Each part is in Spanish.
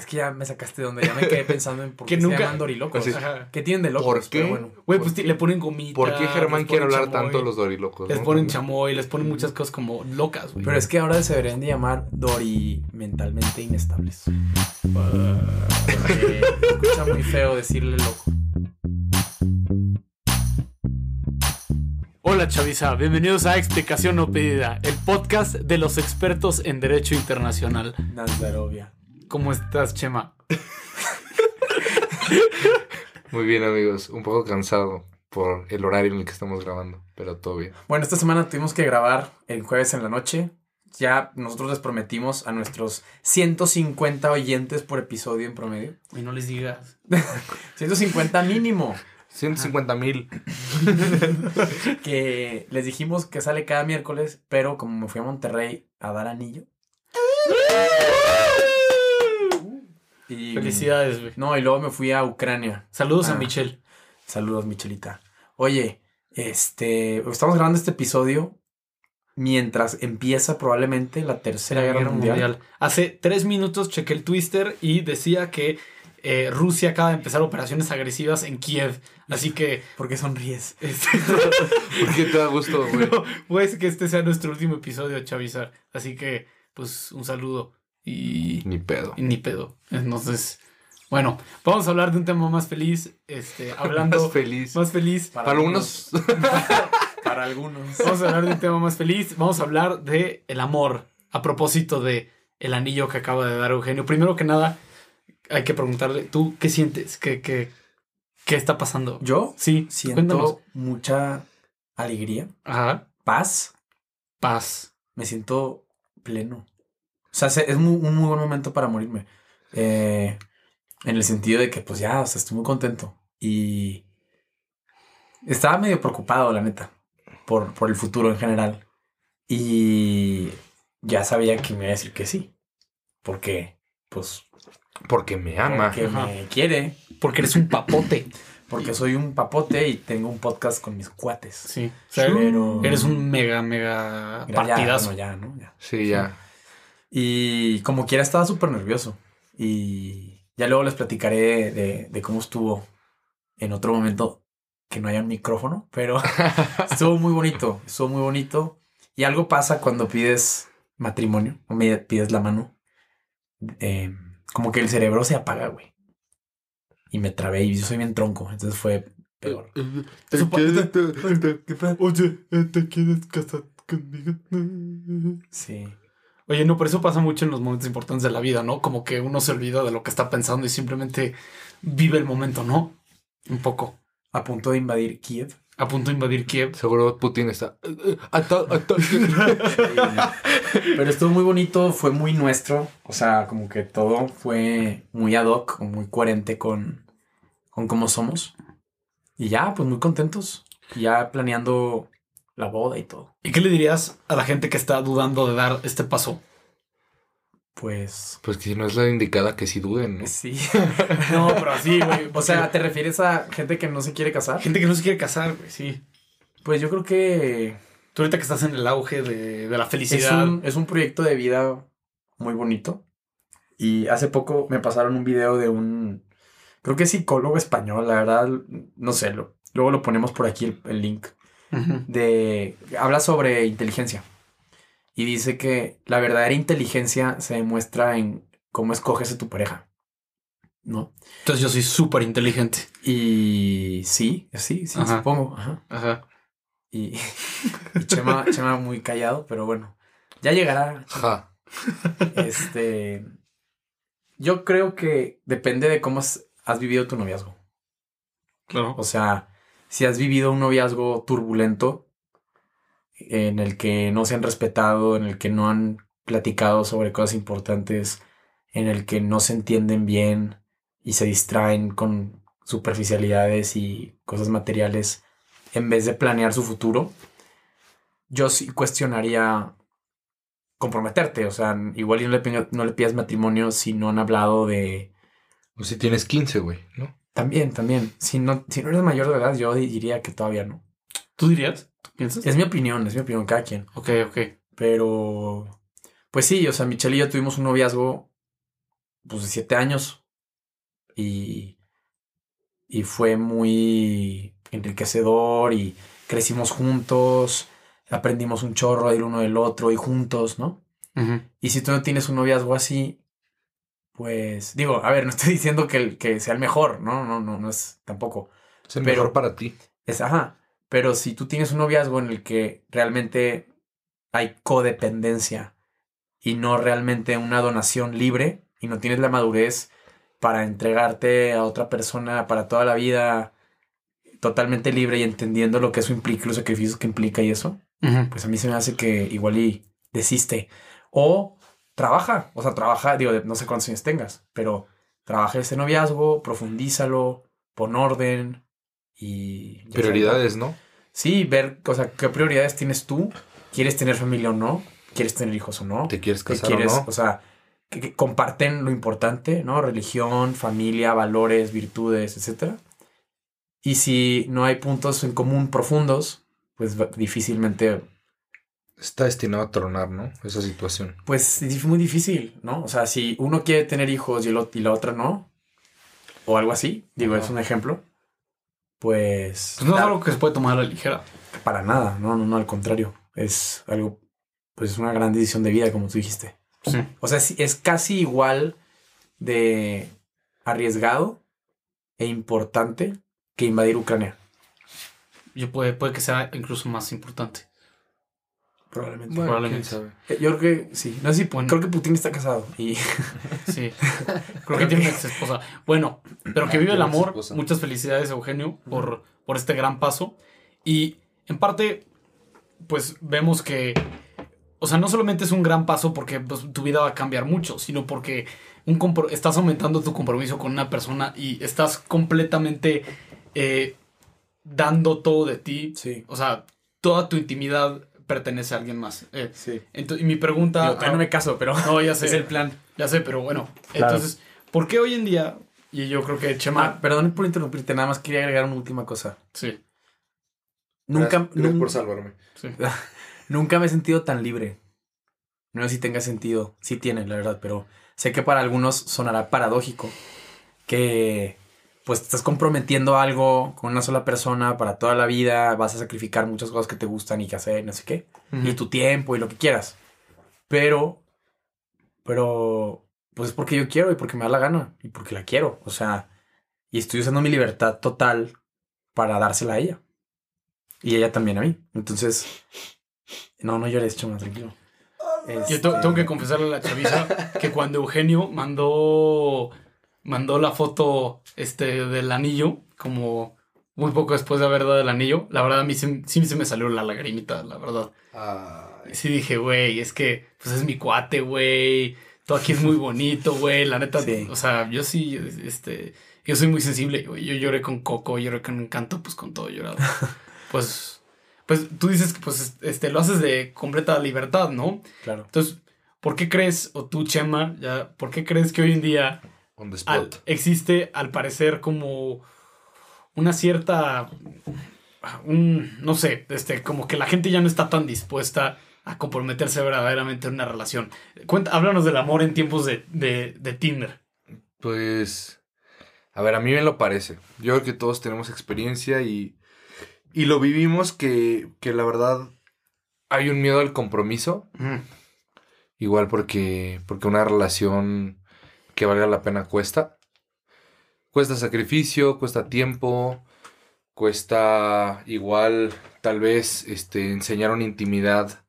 Es que ya me sacaste de donde ya me quedé pensando en por Que qué nunca- se llaman dorilocos. Así- Ajá. ¿Qué tienen de locos? ¿Por qué? Pero bueno. Güey, ¿Por pues le ponen gomita. ¿Por qué Germán quiere hablar tanto de los dorilocos? Les no? ponen chamoy, les ponen muchas cosas como locas, güey. Pero es que ahora se deberían de llamar Dori mentalmente inestables. Porque escucha muy feo decirle loco. Hola Chavisa, bienvenidos a Explicación No Pedida, el podcast de los expertos en Derecho Internacional. Nazarovia. ¿Cómo estás, Chema? Muy bien, amigos. Un poco cansado por el horario en el que estamos grabando, pero todo bien. Bueno, esta semana tuvimos que grabar el jueves en la noche. Ya nosotros les prometimos a nuestros 150 oyentes por episodio en promedio. Y no les digas. 150 mínimo. 150 mil. Que les dijimos que sale cada miércoles, pero como me fui a Monterrey a dar anillo. Y, Felicidades, güey. No, y luego me fui a Ucrania. Saludos a Ah. Michelle. Saludos, Michelita. Oye, este, estamos grabando este episodio mientras empieza probablemente la tercera guerra, mundial. Hace tres minutos chequé el Twister y decía que eh, Rusia acaba de empezar operaciones agresivas en Kiev. Así que, ¿Por qué sonríes? este, ¿Por qué te da gusto, güey? no, pues que este sea nuestro último episodio, Chavizar. Así que, pues, un saludo y, Ni pedo. y ni pedo. Entonces, bueno, vamos a hablar de un tema más feliz. Este, hablando Más feliz. más feliz. Para algunos, Para algunos. Vamos a hablar de un tema más feliz. Vamos a hablar de el amor. A propósito de el anillo que acaba de dar Eugenio. Primero que nada, hay que preguntarle, ¿tú qué sientes? ¿Qué, qué, qué está pasando? Yo Sí, siento cuéntanos. mucha alegría, Ajá. paz. Paz. Me siento pleno. O sea, se- es muy- un muy buen momento para morirme. Eh, en el sentido de que, pues ya, o sea, estoy muy contento. Y estaba medio preocupado, la neta, por, por el futuro en general. Y ya sabía que me iba a decir que sí. Porque, pues, porque me ama. porque Ajá. me quiere. Porque eres un papote. Porque soy un papote y tengo un podcast con mis cuates. Sí. Pero- eres un mega, mega Mira, ya, partidazo. bueno, ya, ¿no? Ya. Sí, ya. Y como quiera estaba súper nervioso. Y ya luego les platicaré de, de cómo estuvo en otro momento que no haya un micrófono, pero estuvo muy bonito, estuvo muy bonito. Y algo pasa cuando pides matrimonio o me pides la mano. Eh, como que el cerebro se apaga, güey. Y me trabé y yo soy bien tronco, entonces fue peor. Te quieres- Oye, ¿te quieres casar conmigo? Sí. Oye, no, pero eso pasa mucho en los momentos importantes de la vida, ¿no? Como que uno se olvida de lo que está pensando y simplemente vive el momento, ¿no? Un poco. A punto de invadir Kiev. A punto de invadir Kiev. Seguro Putin está. Ata- Pero estuvo muy bonito, fue muy nuestro. O sea, como que todo fue muy ad hoc, muy coherente con, con cómo somos. Y ya, pues muy contentos. Ya planeando la boda y todo. ¿Y qué le dirías a la gente que está dudando de dar este paso? Pues Pues que si no es la indicada, que si duden, ¿no? sí. No, pero así, güey. o sea, ¿te refieres a gente que no se quiere casar? gente que no se quiere casar, güey, sí. Pues yo creo que Tú ahorita que estás en el auge de, de la es felicidad. un, es un proyecto de vida muy bonito. Y hace poco me pasaron un video de un, creo que es psicólogo español, la verdad, no sé, lo, luego lo ponemos por aquí el, el link, De, habla sobre inteligencia. Y dice que la verdadera inteligencia se demuestra en cómo escoges a tu pareja, ¿no? Entonces yo soy súper inteligente. Y sí, sí, sí, Ajá. supongo. Ajá. Ajá. Y, y Chema, Chema muy callado, pero bueno, ya llegará. Ja. Este. Yo creo que depende de cómo has, has vivido tu noviazgo. Claro. O sea, si has vivido un noviazgo turbulento en el que no se han respetado, en el que no han platicado sobre cosas importantes, en el que no se entienden bien y se distraen con superficialidades y cosas materiales en vez de planear su futuro, yo sí cuestionaría comprometerte. O sea, igual no le pidas matrimonio si no han hablado de... O si tienes 15, güey, ¿no? También, también. Si no, si no eres mayor de edad, yo diría que todavía no. ¿Tú dirías? ¿Tú piensas? Es mi opinión, es mi opinión, cada quien. Ok, ok. Pero, pues sí, o sea, Michelle y yo tuvimos un noviazgo pues, de siete años. Y, y fue muy enriquecedor y crecimos juntos, aprendimos un chorro del uno del otro y juntos, ¿no? Y si tú no tienes un noviazgo así, pues digo, a ver, no estoy diciendo que, el, que sea el mejor, no, no, no, no es tampoco. Es el Pero- mejor para ti. Es, ajá, pero si tú tienes un noviazgo en el que realmente hay codependencia y no realmente una donación libre y no tienes la madurez para entregarte a otra persona para toda la vida totalmente libre y entendiendo lo que eso implica, los sacrificios que implica y eso, pues a mí se me hace que igual y desiste. O trabaja, o sea, trabaja, digo, no sé cuántos años tengas, pero trabaja ese noviazgo, profundízalo, pon orden y... Prioridades, ¿no? Sí, ver, o sea, qué prioridades tienes tú. ¿Quieres tener familia o no? ¿Quieres tener hijos o no? ¿Te quieres ¿Qué casar quieres? o no? O sea, que, que comparten lo importante, ¿no? Religión, familia, valores, virtudes, etcétera. Y si no hay puntos en común profundos, pues difícilmente, Está destinado a tronar, ¿no? Esa situación. pues es muy difícil, ¿no? O sea, si uno quiere tener hijos y, el ot- y la otra no, o algo así, digo, Ajá. es un ejemplo, pues... Pues no es algo que se puede tomar a la ligera. Para nada, no, no, no, al contrario. Es algo, pues es una gran decisión de vida, como tú dijiste. Sí. O sea, sí, es casi igual de arriesgado e importante que invadir Ucrania. Yo puede, puede que sea incluso más importante. Probablemente. Bueno. probablemente. Yo creo que sí. No sé si creo que Putin está casado. Y Sí. Creo que tiene una ex esposa. Bueno, pero que vive el amor. Muchas felicidades, Eugenio, por, por este gran paso. Y en parte, pues vemos que. O sea, no solamente es un gran paso porque pues, tu vida va a cambiar mucho, sino porque un compro- estás aumentando tu compromiso con una persona y estás completamente eh, dando todo de ti. sí, O sea, toda tu intimidad pertenece a alguien más. Eh, sí. ento- y mi pregunta. Digo, todavía no me caso, pero No, ya sé. es el plan. Ya sé, pero bueno. Claro. Entonces, ¿por qué hoy en día? Y yo creo que Chema. Ah, perdón por interrumpirte, nada más quería agregar una última cosa. sí, Nunca, Gracias, por salvarme. sí. nunca me he sentido tan libre. No sé si tenga sentido. Sí tiene, la verdad, pero sé que para algunos sonará paradójico que pues te estás comprometiendo a algo con una sola persona para toda la vida, vas a sacrificar muchas cosas que te gustan y que hacer, no sé qué, y tu tiempo y lo que quieras. Pero, pero, pues es porque yo quiero y porque me da la gana y porque la quiero. O sea, y estoy usando mi libertad total para dársela a ella. Y ella también a mí. Entonces, no, no llores, chuma, tranquilo. Yo te- tengo que confesarle a la chaviza que cuando Eugenio mandó mandó la foto este del anillo, como muy poco después de haber dado el anillo, la verdad a mí sí, sí se me salió la lagrimita, la verdad. Ay, Sí dije, güey, es que pues es mi cuate, güey. Todo aquí es muy bonito, güey. La neta, Sí. o sea, yo sí, este, yo soy muy sensible, güey. Yo lloré con Coco, lloré con Encanto, pues con todo llorado. pues, pues tú dices que pues este, lo haces de completa libertad, ¿no? Claro. Entonces, ¿por qué crees, o tú, Chema, ya, ¿por qué crees que hoy en día on the al- spot. existe, al parecer, como una cierta, un, no sé, este, como que la gente ya no está tan dispuesta a comprometerse verdaderamente en una relación. Cuenta, háblanos del amor en tiempos de, de, de Tinder. Pues, a ver, a mí me lo parece. Yo creo que todos tenemos experiencia y, y lo vivimos que, que la verdad hay un miedo al compromiso. Igual porque, porque una relación que valga la pena cuesta. Cuesta sacrificio, cuesta tiempo, cuesta igual tal vez este, enseñar una intimidad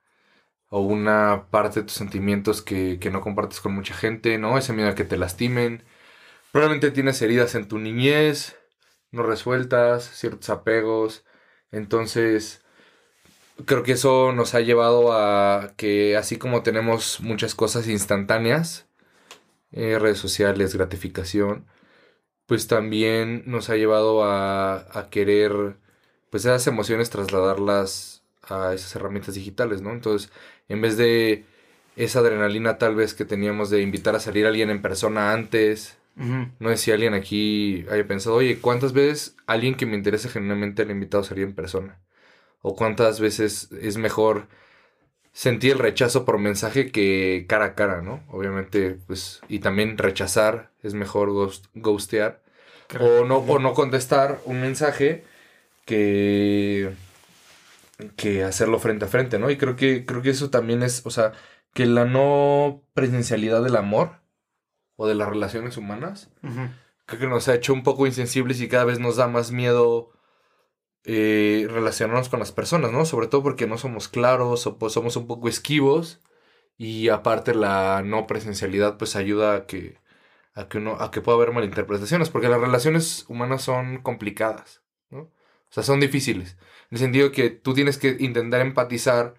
o una parte de tus sentimientos que, que no compartes con mucha gente, ¿no? Ese miedo a que te lastimen. Probablemente tienes heridas en tu niñez, no resueltas, ciertos apegos. Entonces, creo que eso nos ha llevado a que así como tenemos muchas cosas instantáneas, eh, redes sociales, gratificación, pues también nos ha llevado a, a querer, pues esas emociones trasladarlas a esas herramientas digitales, ¿no? Entonces, en vez de esa adrenalina tal vez que teníamos de invitar a salir a alguien en persona antes, no sé si alguien aquí haya pensado, oye, ¿cuántas veces alguien que me interesa genuinamente le he invitado a salir en persona? ¿O cuántas veces es mejor sentir el rechazo por mensaje que cara a cara, ¿no? Obviamente, pues, y también rechazar es mejor ghost, ghostear. O no, o no contestar un mensaje que, que hacerlo frente a frente, ¿no? Y creo que, creo que eso también es, o sea, que la no presencialidad del amor o de las relaciones humanas, creo que nos ha hecho un poco insensibles y cada vez nos da más miedo eh, relacionarnos con las personas, ¿no? Sobre todo porque no somos claros o pues somos un poco esquivos y aparte la no presencialidad pues ayuda a que, a que, uno, a que pueda haber malinterpretaciones porque las relaciones humanas son complicadas, ¿no? O sea, son difíciles. En el sentido que tú tienes que intentar empatizar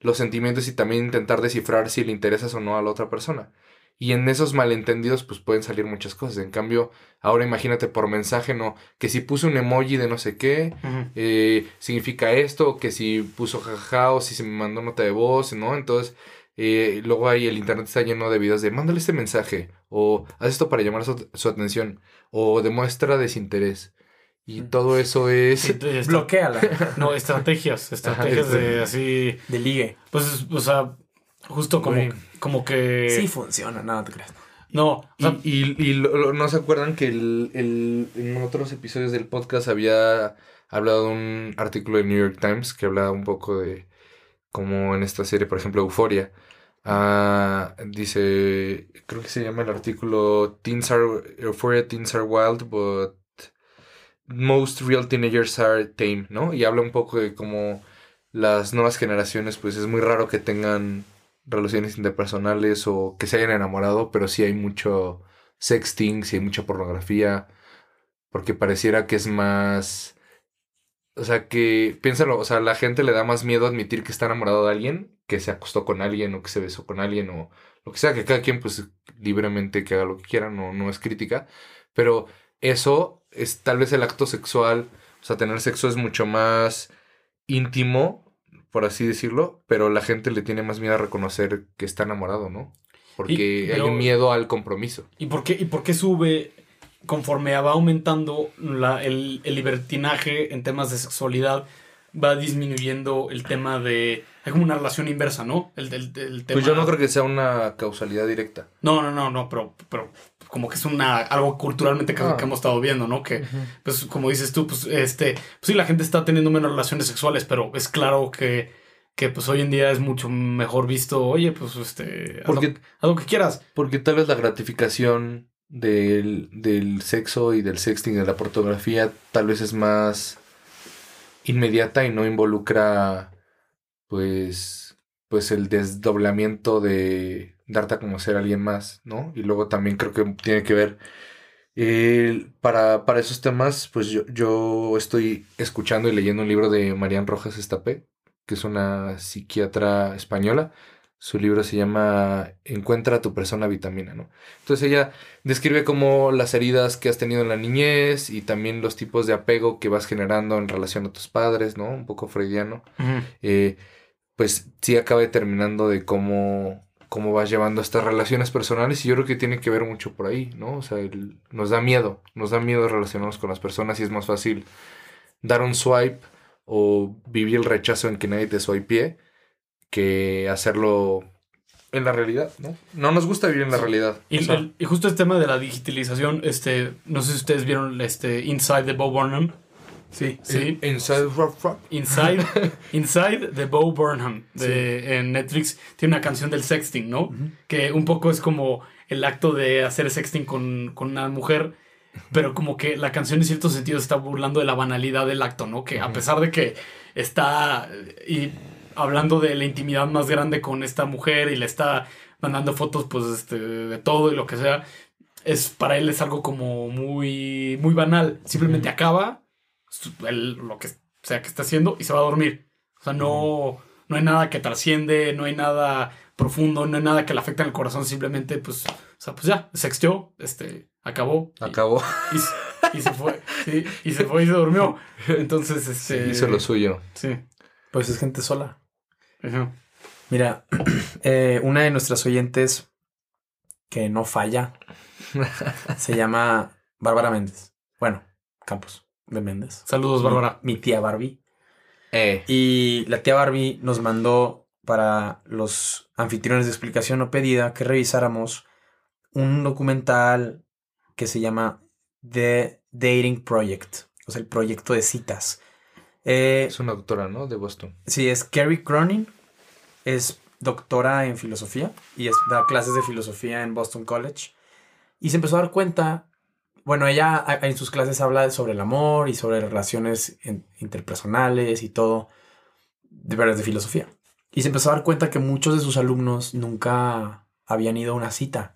los sentimientos y también intentar descifrar si le interesas o no a la otra persona. Y en esos malentendidos pues pueden salir muchas cosas. En cambio, ahora imagínate por mensaje, no, que si puso un emoji de no sé qué, eh, significa esto, o que si puso jajaja o si se me mandó nota de voz, ¿no? Entonces, eh, luego ahí el internet está lleno de videos de mándale este mensaje, o haz esto para llamar su, su atención, o demuestra desinterés. Y todo eso es... Bloquéala. No, estrategias, estrategias Ajá, de así, De ligue. pues, o sea, justo como, Güey. como que... Sí funciona, nada te creas. No, o Y, sea, y- y lo- lo- no se acuerdan que el, el- en otros episodios del podcast había hablado de un artículo de New York Times que hablaba un poco de como en esta serie, por ejemplo, Euforia. Ah, dice, creo que se llama el artículo Teens are Euphoria Teens are wild, but most real teenagers are tame, ¿no? Y habla un poco de cómo las nuevas generaciones, pues es muy raro que tengan relaciones interpersonales o que se hayan enamorado, pero sí hay mucho sexting, sí hay mucha pornografía, porque pareciera que es más... O sea, que, piénsalo, o sea, la gente le da más miedo admitir que está enamorado de alguien, que se acostó con alguien o que se besó con alguien o lo que sea, que cada quien pues libremente que haga lo que quiera, no, no es crítica, pero eso es tal vez el acto sexual, o sea, tener sexo es mucho más íntimo, por así decirlo, pero la gente le tiene más miedo a reconocer que está enamorado, ¿no? Porque Y- hay un miedo al compromiso. ¿y por qué, y por qué sube conforme va aumentando la- el, el libertinaje en temas de sexualidad? Va disminuyendo el tema de... Hay como una relación inversa, ¿no? El, del del tema... Pues yo no creo que sea una causalidad directa. No, no, no, no, pero, pero como que es una algo culturalmente que, Ah. que hemos estado viendo, ¿no? Que, pues, como dices tú, pues, este, pues sí, la gente está teniendo menos relaciones sexuales, pero es claro que, que pues hoy en día es mucho mejor visto, oye, pues, este, haz, Porque, lo, haz lo que quieras. porque tal vez la gratificación del, del sexo y del sexting, de la pornografía, tal vez es más inmediata y no involucra, pues, pues el desdoblamiento de darte a conocer alguien más, ¿no? Y luego también creo que tiene que ver, para, para esos temas, pues yo, yo estoy escuchando y leyendo un libro de Marian Rojas Estapé, que es una psiquiatra española. Su libro se llama Encuentra a tu persona vitamina, ¿no? Entonces ella describe como las heridas que has tenido en la niñez y también los tipos de apego que vas generando en relación a tus padres, ¿no? Un poco freudiano. Eh, pues sí acaba determinando de cómo, cómo vas llevando estas relaciones personales y yo creo que tiene que ver mucho por ahí, ¿no? O sea, el- nos da miedo, nos da miedo relacionarnos con las personas y es más fácil dar un swipe o vivir el rechazo en que nadie te swipee que hacerlo en la realidad, ¿no? No nos gusta vivir en la realidad. Y, o sea, el- y justo este tema de la digitalización, este, no sé si ustedes vieron este Inside the Bo Burnham. Sí. Sí. in- inside rock, rock. Inside, Inside the Bo Burnham de, en Netflix tiene una canción del sexting, ¿no? Que un poco es como el acto de hacer sexting con, con una mujer, pero como que la canción en cierto sentido está burlando de la banalidad del acto, ¿no? Que a pesar de que está y hablando de la intimidad más grande con esta mujer y le está mandando fotos pues este, de todo y lo que sea, es para él es algo como muy muy banal. Simplemente acaba el- lo que sea que está haciendo y se va a dormir. O sea, no, no hay nada que trasciende, no hay nada profundo, no hay nada que le afecte al corazón, simplemente pues, o sea, pues ya, sexteó, este, acabó. Acabó. Y, se- y se fue, sí, y se fue y se durmió. Entonces, este... Hizo lo suyo. Sí. Pues es gente sola. Ajá. Mira, eh, una de nuestras oyentes que no falla se llama Bárbara Méndez. Bueno, Campos de Méndez. Saludos, Bárbara. Mi tía Barbie. Eh. Y la tía Barbie nos mandó para los anfitriones de explicación o pedida que revisáramos un documental que se llama The Dating Project, o sea, el proyecto de citas. Eh, Es una doctora, ¿no? De Boston. Sí, es Carrie Cronin. Es doctora en filosofía y es- da clases de filosofía en Boston College. Y se empezó a dar cuenta, bueno, ella en sus clases habla sobre el amor y sobre relaciones en- interpersonales y todo, de veras de filosofía. Y se empezó a dar cuenta que muchos de sus alumnos nunca habían ido a una cita.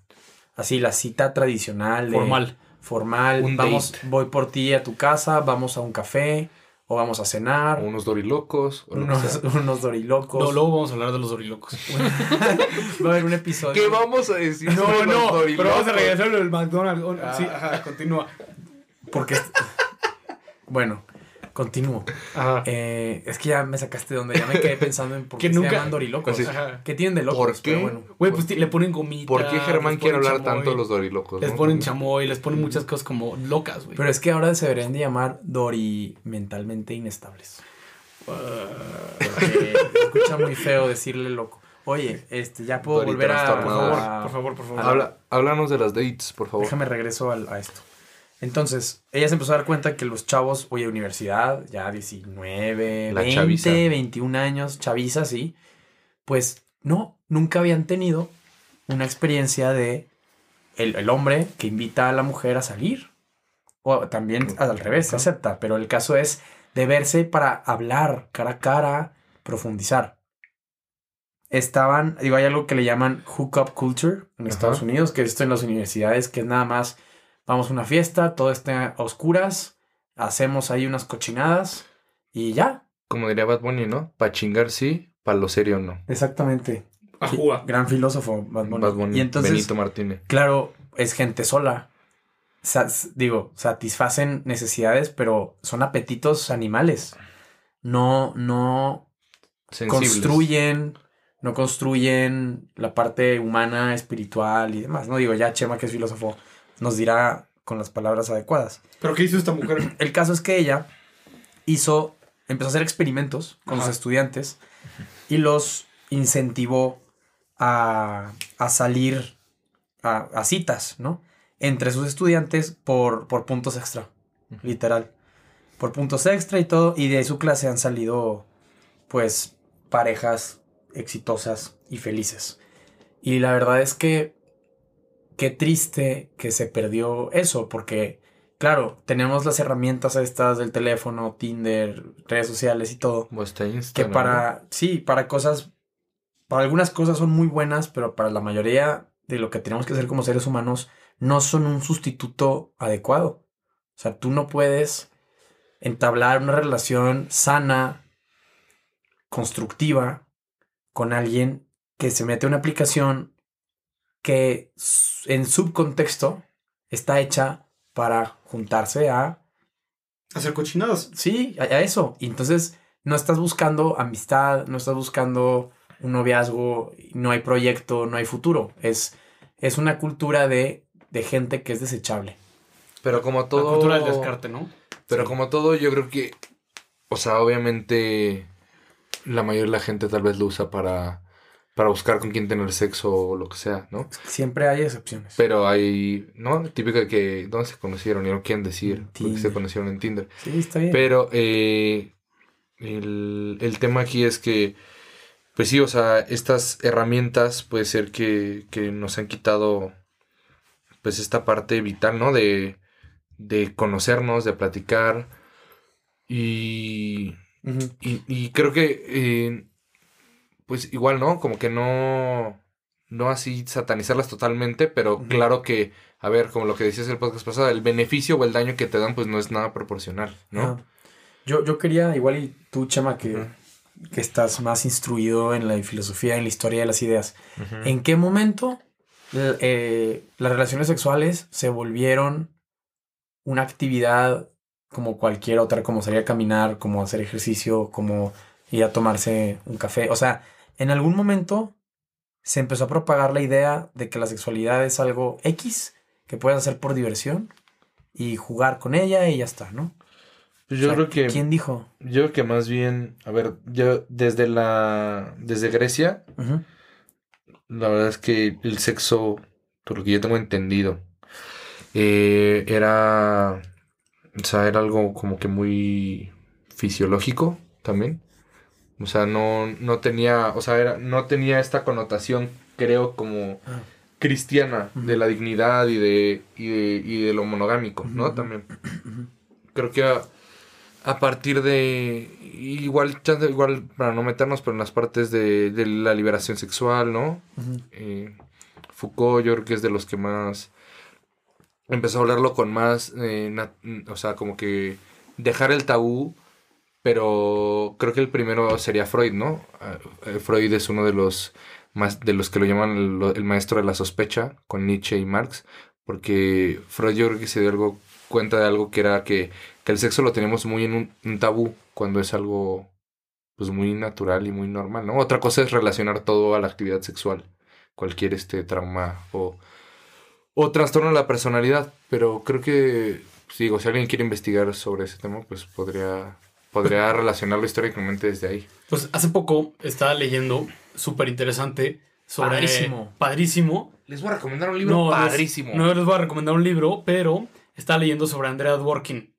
Así, la cita tradicional. de- Formal. Formal. Un vamos, date. voy por ti a tu casa, vamos a un café o vamos a cenar O unos dorilocos. O lo unos, unos dorilocos. No, luego vamos a hablar de los dorilocos. Va a haber un episodio. ¿Qué vamos a decir? No, sobre los no, pero vamos a regresar al McDonald's. Oh, Ah. Sí, ajá, continúa. Porque. bueno, continúo. Ajá. Eh, es que ya me sacaste de donde ya me quedé pensando en por Que qué nunca- se llaman dorilocos. Así. Ajá. ¿Qué tienen de locos? ¿Por qué? Pero bueno. Güey, pues ti- le ponen gomita. ¿Por qué Germán quiere hablar chamoy, tanto de los dorilocos? Les no? ponen chamoy, les ponen muchas cosas como locas, güey. Pero es que ahora se deberían de llamar dori mentalmente inestables. Porque se escucha muy feo decirle loco. Oye, este, ya puedo Dori volver a. por favor, por favor, por favor. Habla, háblanos de las dates, por favor. Déjame regreso al- a, esto. Entonces, ella se empezó a dar cuenta que los chavos, oye, universidad, ya 19, La 20, chaviza. 21 años, chaviza, sí. Pues no, nunca habían tenido una experiencia de el, el hombre que invita a la mujer a salir. O también al revés, se acepta. Pero el caso es de verse para hablar cara a cara, profundizar. Estaban, digo, hay algo que le llaman hookup culture en Ajá. Estados Unidos, que es esto en las universidades, que es nada más, vamos a una fiesta, todo está a oscuras, hacemos ahí unas cochinadas y ya. Como diría Bad Bunny, ¿no? Pa' chingar sí, pa' lo serio no. Exactamente. Ajúa. Gran filósofo, Bad Bunny. Bad Bunny, Y entonces, Benito Martínez. claro, es gente sola. Digo, satisfacen necesidades, pero son apetitos animales. No, no Sensibles. construyen, no construyen la parte humana, espiritual y demás. No digo, ya Chema, que es filósofo, nos dirá con las palabras adecuadas. ¿Pero qué hizo esta mujer? El caso es que ella hizo, empezó a hacer experimentos con Ajá. los estudiantes y los incentivó a, a salir a, a citas, ¿no? Entre sus estudiantes por, por puntos extra, literal. Por puntos extra y todo. Y de su clase han salido, pues, parejas exitosas y felices. Y la verdad es que qué triste que se perdió eso, porque, claro, tenemos las herramientas estas del teléfono, Tinder, redes sociales y todo, que para, sí, para cosas, para algunas cosas son muy buenas, pero para la mayoría de lo que tenemos que hacer como seres humanos, no son un sustituto adecuado. O sea, tú no puedes entablar una relación sana, constructiva, con alguien que se mete a una aplicación que en subcontexto está hecha para juntarse a Hacer cochinadas. Sí, a, a eso. Y entonces no estás buscando amistad, no estás buscando un noviazgo, no hay proyecto, no hay futuro. Es, es una cultura de, de gente que es desechable. Pero como todo. La cultura del descarte, ¿no? Pero Sí. como todo, yo creo que. O sea, obviamente. La mayoría de la gente tal vez lo usa para. Para buscar con quién tener sexo o lo que sea, ¿no? Siempre hay excepciones. Pero hay. ¿No? Típico de que. ¿Dónde se conocieron? Y no quieren decir. Porque se conocieron en Tinder. sí, está bien. Pero eh, el, el tema aquí es que, pues sí, o sea, estas herramientas puede ser que, que nos han quitado, pues esta parte vital, ¿no? De, de conocernos, de platicar. Y, y creo que, eh, pues igual, ¿no? Como que no, no así satanizarlas totalmente, pero claro que, a ver, como lo que decías el podcast pasado, el beneficio o el daño que te dan, pues no es nada proporcional, ¿no? Ah. Yo, yo quería, igual y tú, Chema, que, que estás más instruido en la filosofía, en la historia de las ideas. ¿En qué momento eh, las relaciones sexuales se volvieron una actividad como cualquier otra, como salir a caminar, como hacer ejercicio, como ir a tomarse un café? O sea, en algún momento se empezó a propagar la idea de que la sexualidad es algo X que puedes hacer por diversión y jugar con ella y ya está, ¿no? Pues yo O sea, creo que. ¿Quién dijo? Yo creo que más bien. A ver, yo desde la. Desde Grecia, la verdad es que el sexo, por lo que yo tengo entendido, eh, era. O sea, era algo como que muy fisiológico también. O sea, no, no tenía. O sea, era, no tenía esta connotación, creo, como Ah. cristiana de la dignidad y de, y de, y de lo monogámico, ¿no? También. Creo que a, a partir de. Igual, igual para no meternos, pero en las partes de, de la liberación sexual, ¿no? Eh, Foucault, yo creo que es de los que más. Empezó a hablarlo con más. eh, o sea, como que dejar el tabú. Pero creo que el primero sería Freud, ¿no? Eh, Freud es uno de los más de los que lo llaman el, maestro de la sospecha con Nietzsche y Marx, porque Freud yo creo que se dio algo cuenta de algo que era que, que el sexo lo tenemos muy en un, un tabú cuando es algo pues muy natural y muy normal, ¿no? Otra cosa es relacionar todo a la actividad sexual, cualquier este trauma o, o trastorno de la personalidad, pero creo que pues, digo, si alguien quiere investigar sobre ese tema, pues podría podría relacionarlo históricamente desde ahí. Pues hace poco estaba leyendo, súper interesante, sobre... Padrísimo. Padrísimo. Les voy a recomendar un libro No, les- padrísimo. No les voy a recomendar un libro, pero estaba leyendo sobre Andrea Dworkin.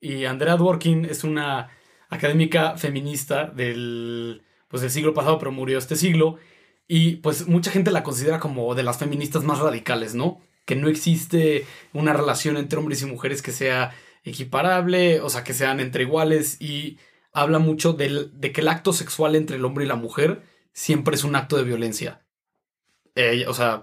Y Andrea Dworkin es una académica feminista del, pues, del siglo pasado, pero murió este siglo. Y pues mucha gente la considera como de las feministas más radicales, ¿no? Que no existe una relación entre hombres y mujeres que sea equiparable, o sea, que sean entre iguales. Y habla mucho de que el acto sexual entre el hombre y la mujer siempre es un acto de violencia. Eh, o sea,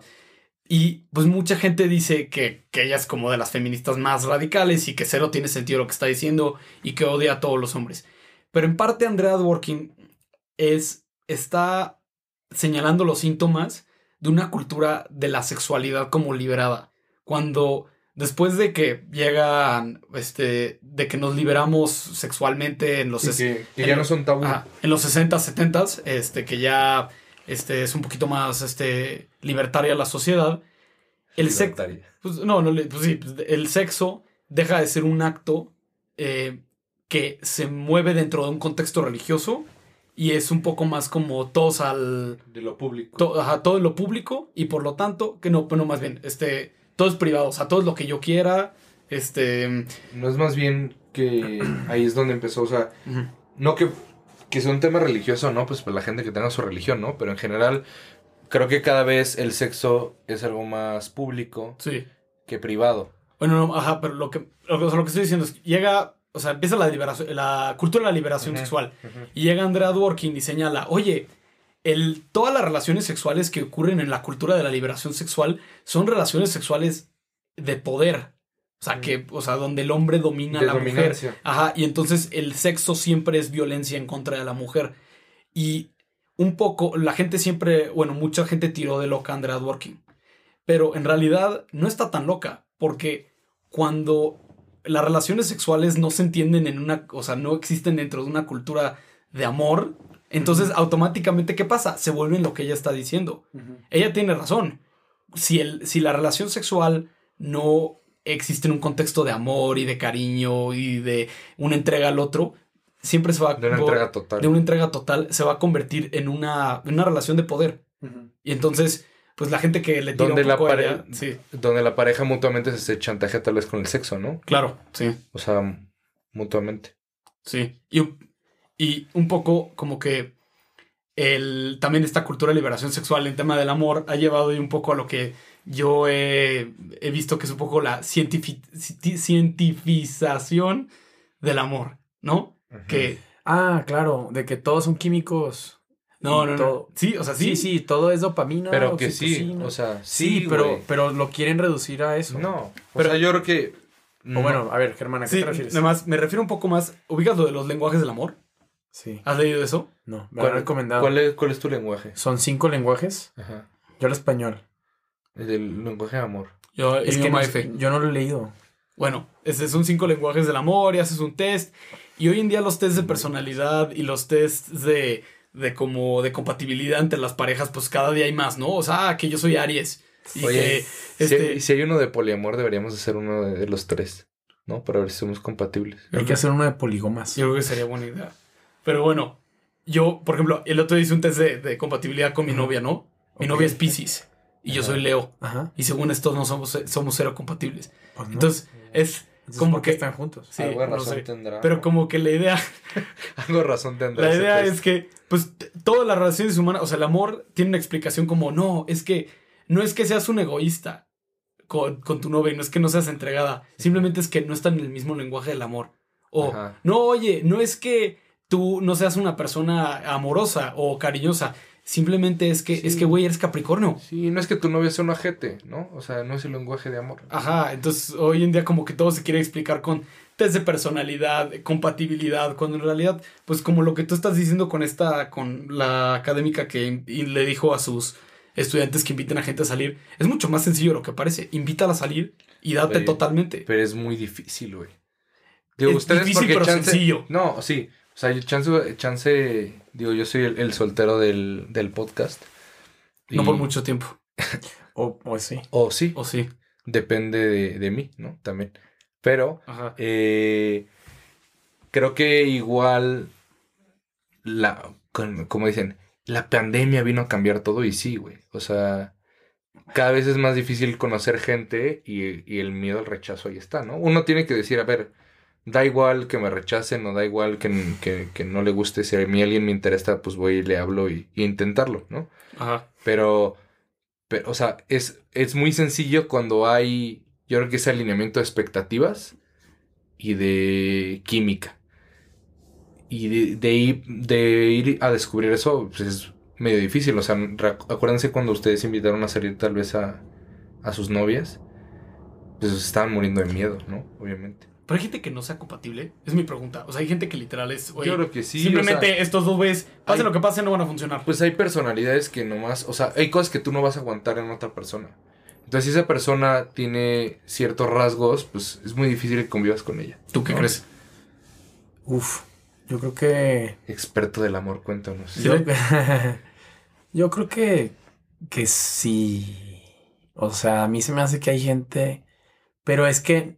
y pues mucha gente dice que, que ella es como de las feministas más radicales y que cero tiene sentido lo que está diciendo y que odia a todos los hombres. Pero en parte Andrea Dworkin es, está señalando los síntomas de una cultura de la sexualidad como liberada. Cuando después de que llegan, este, de que nos liberamos sexualmente en los... Sí, es- que, que en ya no son tabú. Ajá, en los 60, 70, este, que ya este, es un poquito más este, libertaria la sociedad. El sexo. Pues, no, no, le- pues sí, pues, el sexo deja de ser un acto eh, que se mueve dentro de un contexto religioso y es un poco más como todos al. De lo público. to- ajá, todo en lo público y por lo tanto, que no, bueno, más bien, este, todo es privado, o sea, todo es lo que yo quiera. Este. No es más bien que ahí es donde empezó, o sea, no que, que sea un tema religioso, ¿no? Pues para la gente que tenga su religión, ¿no? Pero en general, creo que cada vez el sexo es algo más público Sí. que privado. Bueno, no, ajá, pero lo que, lo, que- o sea, lo que estoy diciendo es que llega, o sea, empieza la liberación, la cultura de la liberación sexual. Y llega Andrea Dworkin y señala, oye, el, todas las relaciones sexuales que ocurren en la cultura de la liberación sexual son relaciones sexuales de poder. O sea, que, o sea, donde el hombre domina a la mujer. Ajá, y entonces el sexo siempre es violencia en contra de la mujer. Y un poco, la gente siempre, bueno, mucha gente tiró de loca a Andrea Dworkin. Pero en realidad no está tan loca, porque cuando las relaciones sexuales no se entienden en una, o sea, no existen dentro de una cultura de amor, entonces automáticamente, ¿qué pasa? Se vuelven lo que ella está diciendo. Ella tiene razón. Si, el, si la relación sexual no existe en un contexto de amor y de cariño y de una entrega al otro, siempre se va De una entrega total. de una entrega total, se va a convertir en una, en una relación de poder. Y entonces, pues la gente que le tira Donde un la poco a pare- ella- sí, Donde la pareja mutuamente se chantajea tal vez con el sexo, ¿no? claro, sí, O sea, mutuamente. sí. Y, un- y un poco como que el, también esta cultura de liberación sexual en tema del amor ha llevado ahí un poco a lo que yo he, he visto que es un poco la cientifi- ci- cientificación del amor, ¿no? Que Ah, claro, de que todos son químicos. no, no, no. Sí, o sea, sí, Sí, sí, todo es dopamina. Pero que sí, o sea, Sí, sí, pero, pero lo quieren reducir a eso. No, o Pero- sea, yo creo que... O bueno, a ver, Germán, ¿a qué Sí, te refieres? nada más me refiero un poco más. ¿Ubicas lo de los lenguajes del amor? Sí. ¿Has leído eso? No, me han ¿Cuál, recomendado. ¿cuál, es, ¿Cuál es tu lenguaje? Son cinco lenguajes. Ajá. Yo el español. El del lenguaje de amor. Yo, Es que no- yo no lo he leído. Bueno, ese son cinco lenguajes del amor y haces un test. Y hoy en día los tests de personalidad y los tests de, de como de compatibilidad entre las parejas, pues cada día hay más, ¿no? O sea, ah, que yo soy Aries. Y Oye, que Si, este. si hay uno de poliamor, deberíamos hacer uno de, de los tres. ¿no? Para ver si somos compatibles. Hay que hacer uno de poligomas. Yo creo que sería buena idea. Pero bueno, yo, por ejemplo, el otro día hice un test de, de compatibilidad con mi novia, ¿no? Mi novia es Pisces y yo soy Leo. Ajá. Y según esto no somos, somos cero compatibles. Pues no. Entonces, es Entonces, como ¿por qué que... están juntos. Sí, Algo de no razón sé. tendrá. Pero como que la idea, Algo de razón tendrá. la idea es que, pues, todas las relaciones humanas, o sea, el amor tiene una explicación como, no, es que no es que seas un egoísta con, con tu novia, y no es que no seas entregada, simplemente es que no están en el mismo lenguaje del amor. O, Ajá. no, oye, no es que tú no seas una persona amorosa o cariñosa, simplemente es que, Sí. es que, güey, eres Capricornio. Sí, no es que tu novia sea un ajete, ¿no? O sea, no es el lenguaje de amor. Ajá, entonces hoy en día como que todo se quiere explicar con test de personalidad, compatibilidad, cuando en realidad, pues como lo que tú estás diciendo con esta, con la académica que le dijo a sus estudiantes que inviten a gente a salir, es mucho más sencillo de lo que parece. Invítala a salir y date totalmente. Pero es muy difícil, güey. Digo, Es ustedes difícil, porque pero chance... sencillo. No, sí. O sea, chance, chance... Digo, yo soy el, el soltero del, del podcast. No por mucho tiempo. O, o sí. O sí. O sí. Depende de, de mí, ¿no? También. Pero... Eh, creo que igual la como dicen, la pandemia vino a cambiar todo y sí, güey. O sea, cada vez es más difícil conocer gente y, y el miedo al rechazo ahí está, ¿no? Uno tiene que decir, a ver, da igual que me rechacen o da igual que, que- que no le guste, si a mí alguien me interesa, pues voy y le hablo y, y intentarlo, ¿no? Ajá. Pero, pero, o sea, es, es muy sencillo cuando hay, yo creo que ese alineamiento de expectativas y de química. Y de, de ir, de ir a descubrir eso, pues es medio difícil. O sea, acuérdense cuando ustedes invitaron a salir tal vez a, a sus novias, pues estaban muriendo de miedo, ¿no? Obviamente. Pero hay gente que no sea compatible. Es mi pregunta. O sea, hay gente que literal es. oye, yo creo que sí. simplemente o sea, estos dos güeyes, pase hay- lo que pase, no van a funcionar. Pues hay personalidades que nomás, o sea, hay cosas que tú no vas a aguantar en otra persona. Entonces, si esa persona tiene ciertos rasgos, pues es muy difícil que convivas con ella. ¿Tú qué ¿no? crees? Uf. Yo creo que. Experto del amor, cuéntanos. Sí. Yo, yo creo que. Que sí. O sea, a mí se me hace que hay gente. Pero es que.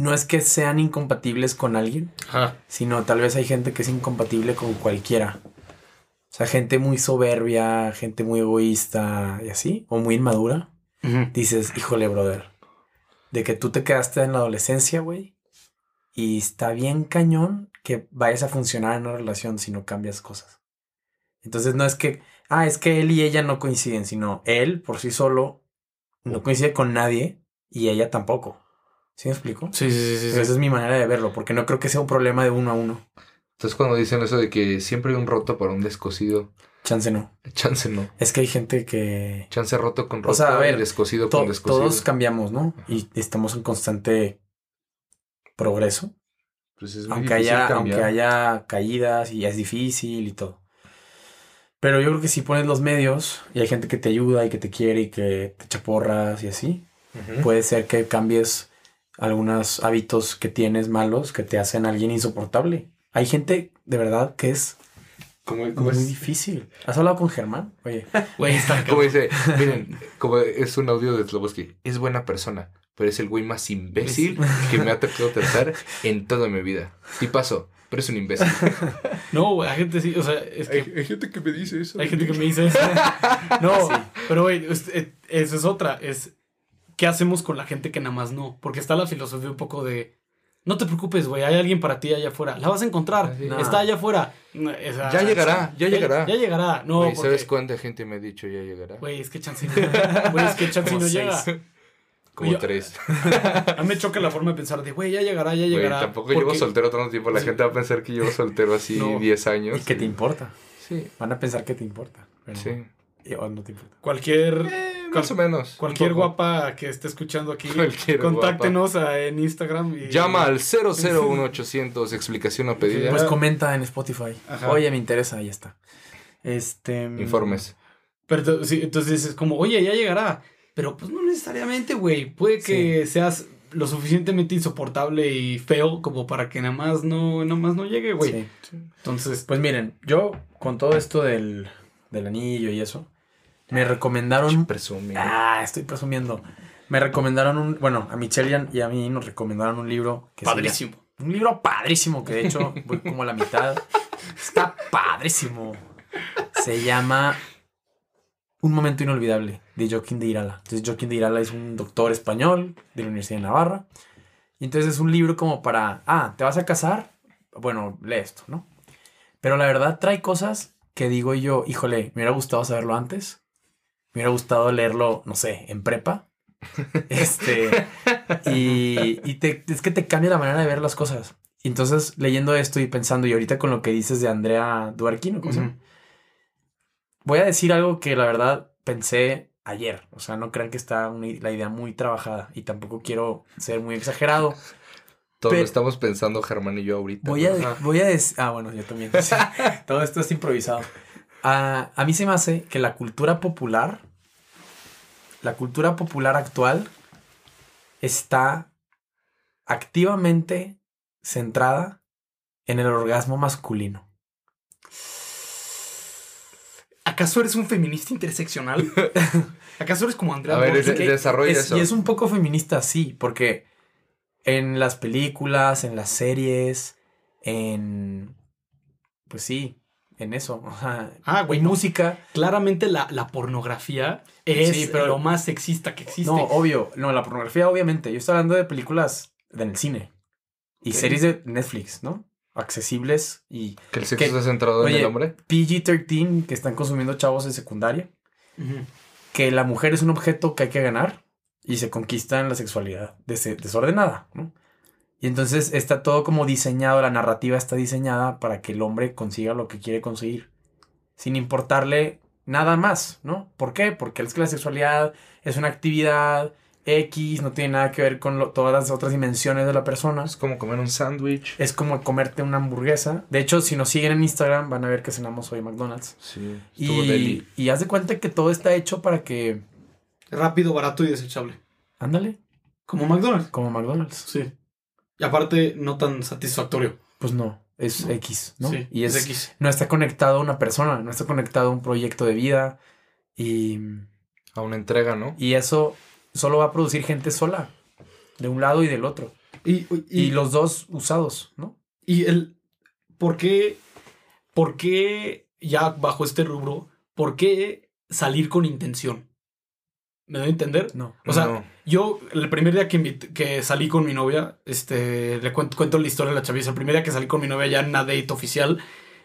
No es que sean incompatibles con alguien. Ajá. Sino tal vez hay gente que es incompatible con cualquiera. O sea, gente muy soberbia, gente muy egoísta y así. O muy inmadura. dices, híjole, brother, de que tú te quedaste en la adolescencia, güey, y está bien cañón que vayas a funcionar en una relación si no cambias cosas. Entonces no es que, ah, es que él y ella no coinciden, sino él por sí solo no coincide con nadie y ella tampoco. ¿Sí me explico? Sí, sí, sí, Esa es mi manera de verlo, porque no creo que sea un problema de uno a uno. Entonces, cuando dicen eso de que siempre hay un roto para un descosido, Chance no. chance no. Es que hay gente que Chance roto con roto O sea, a ver, y descosido to- con descosido. todos cambiamos, ¿no? Y estamos en constante progreso. Pues es muy aunque haya, cambiar. aunque haya caídas y es difícil y todo. Pero yo creo que si pones los medios y hay gente que te ayuda y que te quiere y que te echa porras y así, puede ser que cambies algunos hábitos que tienes malos que te hacen alguien insoportable. Hay gente de verdad que es ¿Cómo, cómo muy es? difícil. ¿Has hablado con Germán? Oye, Güey, está Como dice, miren, como es un audio de Sloboski, es buena persona, pero es el güey más imbécil que me ha tocado tratar en toda mi vida. Sí pasó, pero es un imbécil. No, güey, hay gente sí, o sea, es que gente que me dice eso. hay gente que me dice eso. No, Sí. pero güey, es- eso es otra, es ¿qué hacemos con la gente que nada más no? Porque está la filosofía un poco de no te preocupes, güey, hay alguien para ti allá afuera. La vas a encontrar, está allá afuera. Esa- Ya llegará, ya llegará. Ya llegará. No, Güey, porque- ¿Sabes cuánta gente me ha dicho ya llegará? Güey, es que Chansey no, güey, es que Como no llega. Como yo- tres. A mí me choca la forma de pensar de, güey, ya llegará, ya llegará. tampoco Porque- llevo soltero tanto tiempo. La Sí. gente va a pensar que llevo soltero así No. 10 años. ¿y qué te importa? Sí, Van a pensar que te importa. Pero sí. y- o no te importa. Cualquier, Eh, más o menos. cualquier guapa que esté escuchando aquí, Cualquier contáctenos a- en Instagram. Y, Llama al 001800 explicación a pedida. Pues comenta en Spotify. Ajá. Oye, me interesa, ahí está. Este. Informes. Pero sí, entonces es como, oye, ya llegará. Pero pues no necesariamente, güey. Puede que seas lo suficientemente insoportable y feo como para que nada más no, nada más no llegue, güey. Sí. Entonces, Pues miren, yo con todo esto del, del anillo y eso, me recomendaron. Presume. Ah, estoy presumiendo. Me recomendaron un, bueno, a Michelle y a- mí nos recomendaron un libro que Padrísimo. un libro padrísimo que de hecho voy como a la mitad. Está padrísimo. Se llama Un momento inolvidable de Joaquín de Irala. Entonces Joaquín de Irala es un doctor español de la Universidad de Navarra. Y entonces es un libro como para, ah, ¿te vas a casar? Bueno, lee esto, ¿no? Pero la verdad trae cosas que digo yo, híjole, me hubiera gustado saberlo antes. Me hubiera gustado leerlo, no sé, en prepa. Este. y y te- es que te cambia la manera de ver las cosas. Y entonces, leyendo esto y pensando, y ahorita con lo que dices de Andrea Duarquino. Ujú. voy a decir algo que la verdad pensé ayer. O sea, no crean que está una- la idea muy trabajada. Y tampoco quiero ser muy exagerado. Todo lo estamos pensando Germán y yo ahorita. Voy ¿no? a, voy a decir. Ah, bueno, yo también. sí. Todo esto es improvisado. Ah, a mí se me hace que la cultura popular, la cultura popular actual, está activamente centrada en el orgasmo masculino. ¿Acaso eres un feminista interseccional? ¿Acaso eres como Andrea A ver, que desarrolla es- eso. Y es un poco feminista, sí, porque en las películas, en las series, en. Pues sí, en eso. Ah, güey, en no. música. Claramente la, la pornografía es Sí, pero- lo más sexista que existe. No, obvio. No, la pornografía, obviamente. Yo estoy hablando de películas en el cine y series de Netflix, ¿no? Accesibles y Que el sexo que- está centrado en el hombre. PG-13 que están consumiendo chavos en secundaria. Que la mujer es un objeto que hay que ganar y se conquista en la sexualidad des- desordenada, ¿no? Y entonces está todo como diseñado, la narrativa está diseñada para que el hombre consiga lo que quiere conseguir, sin importarle nada más, ¿no? ¿Por qué? Porque es que la sexualidad es una actividad X, no tiene nada que ver con lo- todas las otras dimensiones de la persona. Es como comer un sándwich. Es como comerte una hamburguesa. De hecho, si nos siguen en Instagram, van a ver que cenamos hoy McDonald's. Sí. Y, y haz de cuenta que todo está hecho para que... Rápido, barato y desechable. Ándale, Como McDonald's. como McDonald's. Sí. Y aparte, no tan satisfactorio. Pues no, es No. X, ¿no? Sí, y es, X. no está conectado a una persona, no está conectado a un proyecto de vida y, A una entrega, ¿no? y eso solo va a producir gente sola, de un lado y del otro. Y, Y, y, los dos usados, ¿no? y el. ¿Por qué? ¿Por qué, ya bajo este rubro, por qué salir con intención? ¿Me doy a entender? No. O sea, No. yo el primer día que, que salí con mi novia, este, le cuento, cuento la historia de la chaviza. El primer día que salí con mi novia ya en una date oficial,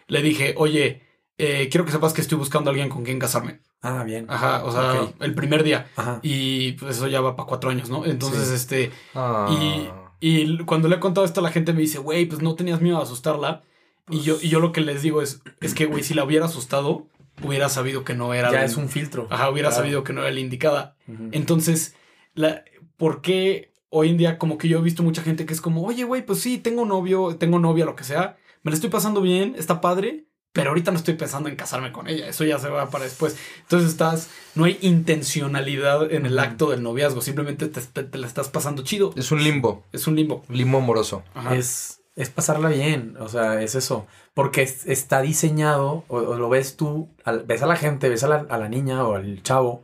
le dije, oye, eh, quiero que sepas que estoy buscando a alguien con quien casarme. Ah, bien. Ajá, o sea, el primer día. Ajá. Y pues eso ya va para cuatro años, ¿no? Entonces, Sí. este, Ah. y, y cuando le he contado esto, la gente me dice, güey, pues no tenías miedo a asustarla. y, yo, y yo lo que les digo es, es que, güey, si la hubiera asustado, hubiera sabido que no era... ya es un filtro. Ajá, hubiera Claro. sabido que no era la indicada. Entonces, la, ¿por qué hoy en día como que yo he visto mucha gente que es como, oye, güey, pues sí, tengo novio, tengo novia, lo que sea, me la estoy pasando bien, está padre, pero ahorita no estoy pensando en casarme con ella, eso ya se va para después. Entonces estás, no hay intencionalidad en el acto del noviazgo, simplemente te, te- te la estás pasando chido, Es un limbo. es un limbo. Limbo amoroso. Ajá. Es, es pasarla bien, o sea, es eso. Porque es- está diseñado, o, o lo ves tú, al- ves a la gente, ves a la, a la niña o al chavo,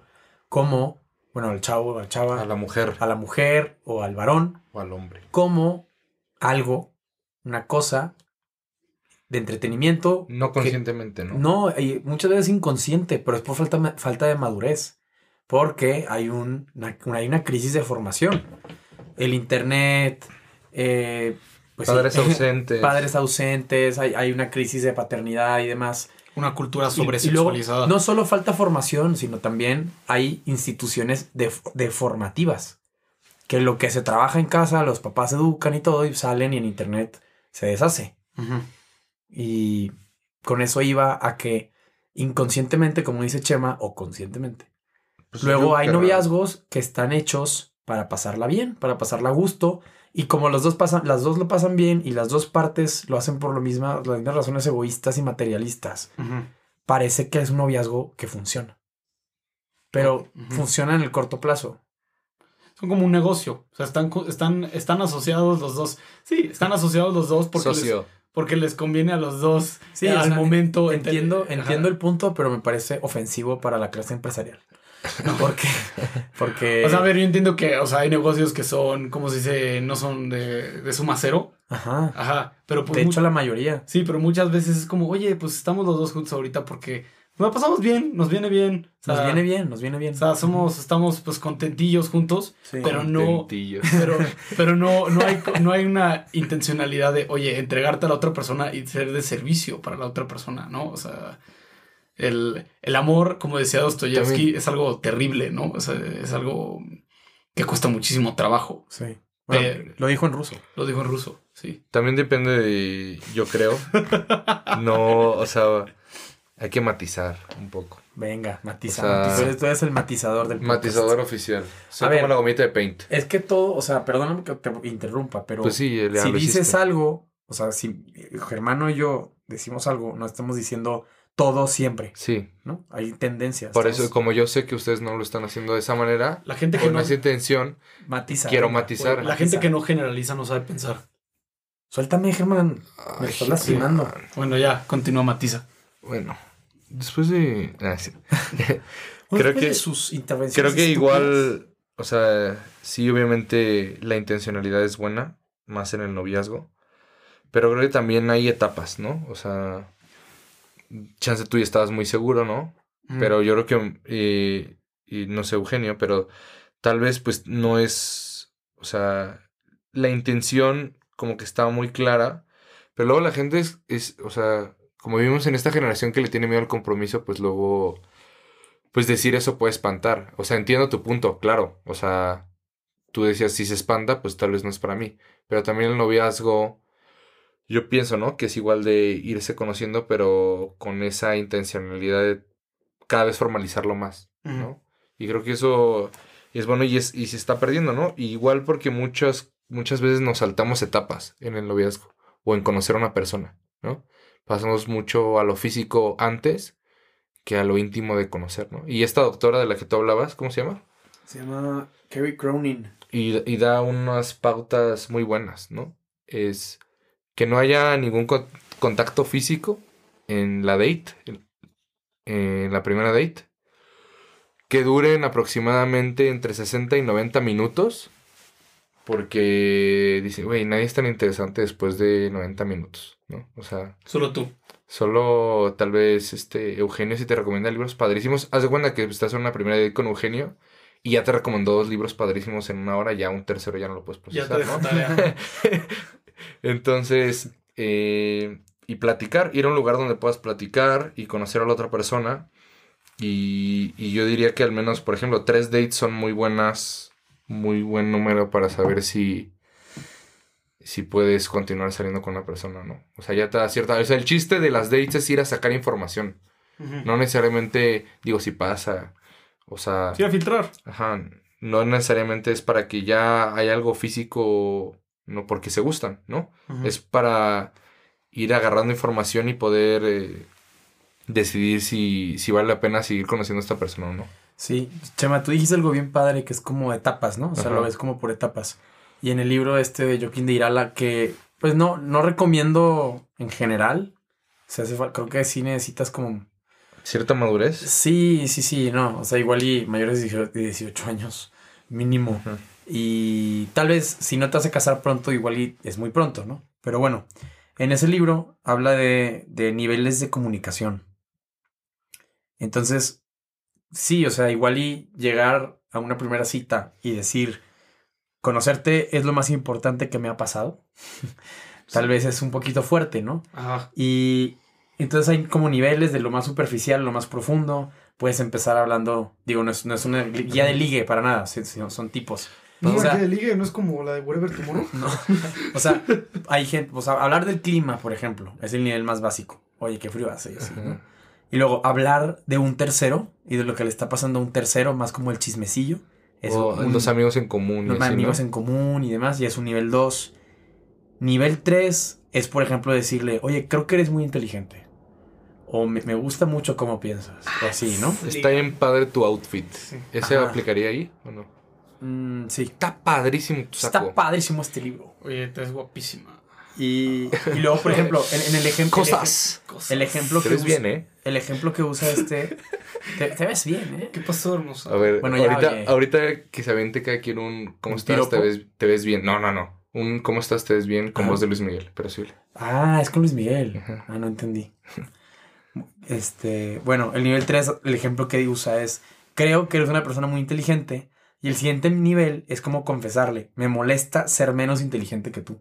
como, bueno, al chavo, a la chava, A la mujer a la mujer o al varón, o al hombre. como algo, una cosa de entretenimiento. No conscientemente, ¿no? No, y muchas veces inconsciente, pero es por falta, falta de madurez. Porque hay, un, una, una- hay una crisis de formación. El internet, eh, pues sí, Padres ausentes. padres ausentes, hay, hay una crisis de paternidad y demás. Una cultura Y- y luego, sobresexualizada. no solo falta formación, sino también hay instituciones de, de formativas. Que lo que se trabaja en casa, los papás educan y todo, y salen y en internet se deshace. Ujú. Y con eso iba a que inconscientemente, como dice Chema, o conscientemente. Pues Luego hay noviazgos que están hechos para pasarla bien, para pasarla a gusto. Y como los dos pasan, las dos lo pasan bien y las dos partes lo hacen por lo misma, las mismas razones egoístas y materialistas, parece que es un noviazgo que funciona. Pero funciona en el corto plazo. Son como un negocio. O sea, están, están, están asociados los dos. Sí, están asociados los dos porque, les, Socio. porque les conviene a los dos Sí, eh, o al sea, momento. Entiendo, entiendo el punto, pero me parece ofensivo para la clase empresarial. Porque, porque. O sea, a ver, yo entiendo que, o sea, hay negocios que son, como se dice, no son de, de suma cero. Ajá. Ajá. Pero pues De hecho, la mayoría. Sí, pero muchas veces es como, oye, pues estamos los dos juntos ahorita porque nos la pasamos bien, nos viene bien. O sea, Nos viene bien, nos viene bien. O sea, somos, estamos pues contentillos juntos, Sí. pero no, Contentillos. pero, pero no, no hay, no hay una intencionalidad de, oye, entregarte a la otra persona y ser de servicio para la otra persona, ¿no? O sea, el, el amor, como decía Dostoyevsky, También- es algo terrible, ¿no? O sea, es algo que cuesta muchísimo trabajo. Sí. Bueno, Eh, lo dijo en ruso. Lo digo en ruso, sí. También depende de, yo creo. No, o sea, hay que matizar un poco. Venga, matiza. O sea- matiza. Tú eres- el matizador del podcast. Matizador oficial. Soy A como ver. la gomita de paint. Es que todo, o sea, perdóname que te interrumpa, pero Pues sí, si dices algo, o sea, si Germano y yo decimos algo, no estamos diciendo todo siempre, Sí, ¿no? Hay tendencias. por eso, como yo sé que ustedes no lo están haciendo de esa manera, La gente que con no, esa intención, Matiza. quiero venga, matizar. la gente que no generaliza no sabe pensar. Suéltame, Germán. Me estás lastimando. Bueno, ya, continúa Matiza. Bueno, después de. ah, sí. Creo que- sus intervenciones Creo que estúpidas, igual, o sea, sí, obviamente la intencionalidad es buena, más en el noviazgo. Pero creo que también hay etapas, ¿no? O sea, chance tú ya estabas muy seguro, ¿no? Mm. Pero yo creo que, eh, y no sé, Eugenio, pero tal vez pues no es, o sea, la intención como que estaba muy clara, pero luego la gente es, es, o sea, como vivimos en esta generación que le tiene miedo al compromiso, pues luego, pues decir eso puede espantar. O sea, entiendo tu punto, claro, o sea, tú decías, si se espanta, pues tal vez no es para mí, pero también el noviazgo... Yo pienso, ¿no? Que es igual de irse conociendo, pero con esa intencionalidad de cada vez formalizarlo más, ¿no? Y creo que eso es bueno y, es, y se está perdiendo, ¿no? Y igual porque muchas, muchas veces nos saltamos etapas en el noviazgo o en conocer a una persona, ¿no? Pasamos mucho a lo físico antes que a lo íntimo de conocer, ¿no? Y esta doctora de la que tú hablabas, ¿cómo se llama? Se llama Kerry Cronin. Y, y da unas pautas muy buenas, ¿no? Es que no haya ningún co- contacto físico en la date, en, la primera date, que duren aproximadamente entre 60 y 90 minutos, porque dice, güey, nadie es tan interesante después de 90 minutos, ¿no? O sea, Solo tú. Solo tal vez este Eugenio si te recomienda libros padrísimos. Haz de cuenta que estás en una primera date con Eugenio y ya te recomendó dos libros padrísimos en una hora, ya un tercero ya no lo puedes Ya te procesar, ¿no? Entonces, eh, y platicar, ir a un lugar donde puedas platicar y conocer a la otra persona. Y, y yo diría que al menos, por ejemplo, tres dates son muy buenas, muy buen número para saber si, si puedes continuar saliendo con una persona, ¿no? O sea, ya te da cierta... O sea, el chiste de las dates es ir a sacar información. No necesariamente, digo, si pasa. O sea, Sí, a filtrar. ajá, no necesariamente es para que ya haya algo físico, no porque se gustan, ¿no? Es para ir agarrando información y poder eh, decidir si, si vale la pena seguir conociendo a esta persona o no. Sí, Chema, tú dijiste algo bien padre que es como etapas, ¿no? O sea, Ajá. lo ves como por etapas. Y en el libro este de Joaquín de Irala, que pues no, no recomiendo en general. Se hace fal- creo que sí necesitas como. ¿Cierta madurez? Sí, sí, sí, no. O sea, igual y mayores de 18 de 18 años, mínimo. Y tal vez si no te a casar pronto, igual y es muy pronto, ¿no? Pero bueno, en ese libro habla de, de niveles de comunicación. Entonces, sí, o sea, igual y llegar a una primera cita y decir, conocerte es lo más importante que me ha pasado. Tal vez es un poquito fuerte, ¿no? Ajá. Y entonces hay como niveles de lo más superficial, lo más profundo. Puedes empezar hablando, digo, no es, no es una guía de ligue para nada, son tipos. No, O sea- ligue no es como la de Wherever Tomorrow. No. O sea, hay gente, o sea, hablar del clima, por ejemplo, es el nivel más básico. Oye, qué frío hace, y así, ¿no? Y luego hablar de un tercero y de lo que le está pasando a un tercero, más como el chismecillo. Es O un- los amigos en común. los así, amigos ¿no? en común y demás, y es un nivel 2. Nivel 3 es, por ejemplo, decirle, oye, creo que eres muy inteligente. O me, me gusta mucho cómo piensas. O así, ¿no? Está bien padre tu outfit. ¿Ese Ajá. aplicaría ahí o no? Mm, sí. Está padrísimo tu saco. Está padrísimo este libro. Oye, te es guapísima. Y, y luego, por ejemplo, en, en el ejemplo. Cosas. El ejemplo Te que ves usa, bien, ¿eh? el ejemplo que usa este. Te, te ves bien, ¿eh? ¿Qué pasó, hermosa? A ver, Bueno, ahorita, ahorita que se aviente cada quien un ¿Cómo ¿Un estás? Te ves, te ves bien. No, no, no. Un ¿Cómo estás? Te ves bien con voz de Luis Miguel, pero sí. Ah, es con Luis Miguel. Ajá. Ah, no entendí. Este, bueno, el nivel 3, el ejemplo que usa es, creo que eres una persona muy inteligente y el siguiente nivel es como confesarle, me molesta ser menos inteligente que tú.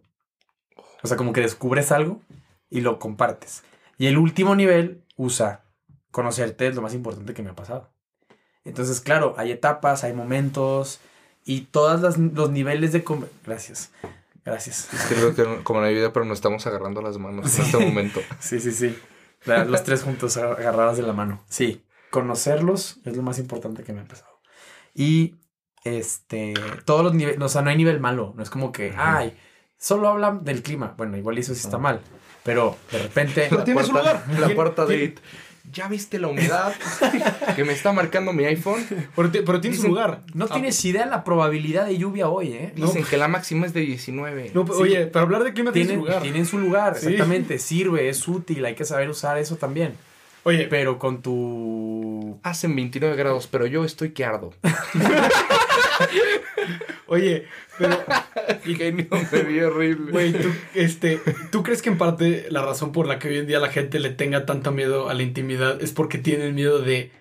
O sea, como que descubres algo y lo compartes. Y el último nivel usa, conocerte es lo más importante que me ha pasado. Entonces, claro, hay etapas, hay momentos y todos los niveles de... Gracias. Gracias. Es que creo que como en la vida, pero nos estamos agarrando las manos Sí. en este momento. Sí, sí, sí. Los tres juntos ag- agarrados de la mano. Sí. Conocerlos es lo más importante que me ha pasado. Y este, todos los niveles, o sea, no hay nivel malo. No es como que, Ujú. ay, solo hablan del clima. Bueno, igual eso sí está mal. Pero de repente. Pero tiene su cuarta- lugar. La ¿Quién- cuarta quién- date. ¿Ya viste la humedad que me está marcando mi iPhone? Pero, ti- pero tiene su Dicen- lugar. No Ah, tienes idea la probabilidad de lluvia hoy, ¿eh? No. Dicen que la máxima es de 19. no, pero, Sí. Oye, para hablar de clima tiene su lugar. tienen su lugar, Sí. exactamente. Sirve, es útil, hay que saber usar eso también. Oye, Pero con tu. Hacen 29 grados, pero yo estoy que ardo. oye, pero, Genio, me vi horrible. güey, tú, este, ¿tú crees que en parte la razón por la que hoy en día la gente le tenga tanto miedo a la intimidad es porque tienen miedo de,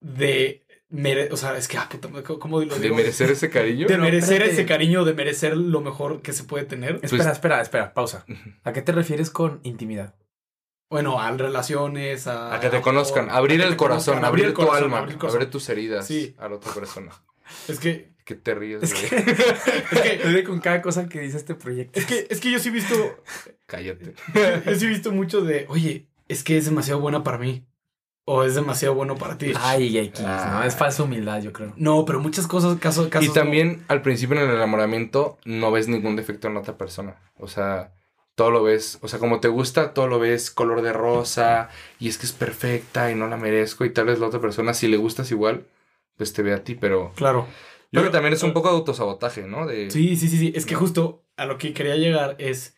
de, mere- o sea, es que, ah, puta, ¿cómo lo ¿De merecer ese cariño? De merecer espérate. ese cariño, de merecer lo mejor que se puede tener. Pues- Espera, espera, espera, pausa. ¿A qué te refieres con intimidad? Bueno, a relaciones, a... A que te conozcan, abrir el corazón, abrir, tu alma, abrir tus heridas Sí. a la otra persona. Es que, Que te ríes, Es güey. que, es que, con cada cosa que dice este proyecto. es que, es que yo sí he visto, Cállate. yo sí he visto mucho de, oye, es que es demasiado buena para mí. O es demasiado bueno para ti. Ay, X, no, Ah. es falsa humildad, yo creo. No, pero muchas cosas, casos, casos Y también al principio en el enamoramiento no ves ningún defecto en la otra persona. O sea, todo lo ves, o sea, como te gusta, todo lo ves color de rosa y es que es perfecta y no la merezco y tal vez la otra persona, si le gustas igual, pues te ve a ti, pero Claro. yo creo que también es un poco de autosabotaje, ¿no? De, Sí, sí, sí, sí. Es que justo a lo que quería llegar es,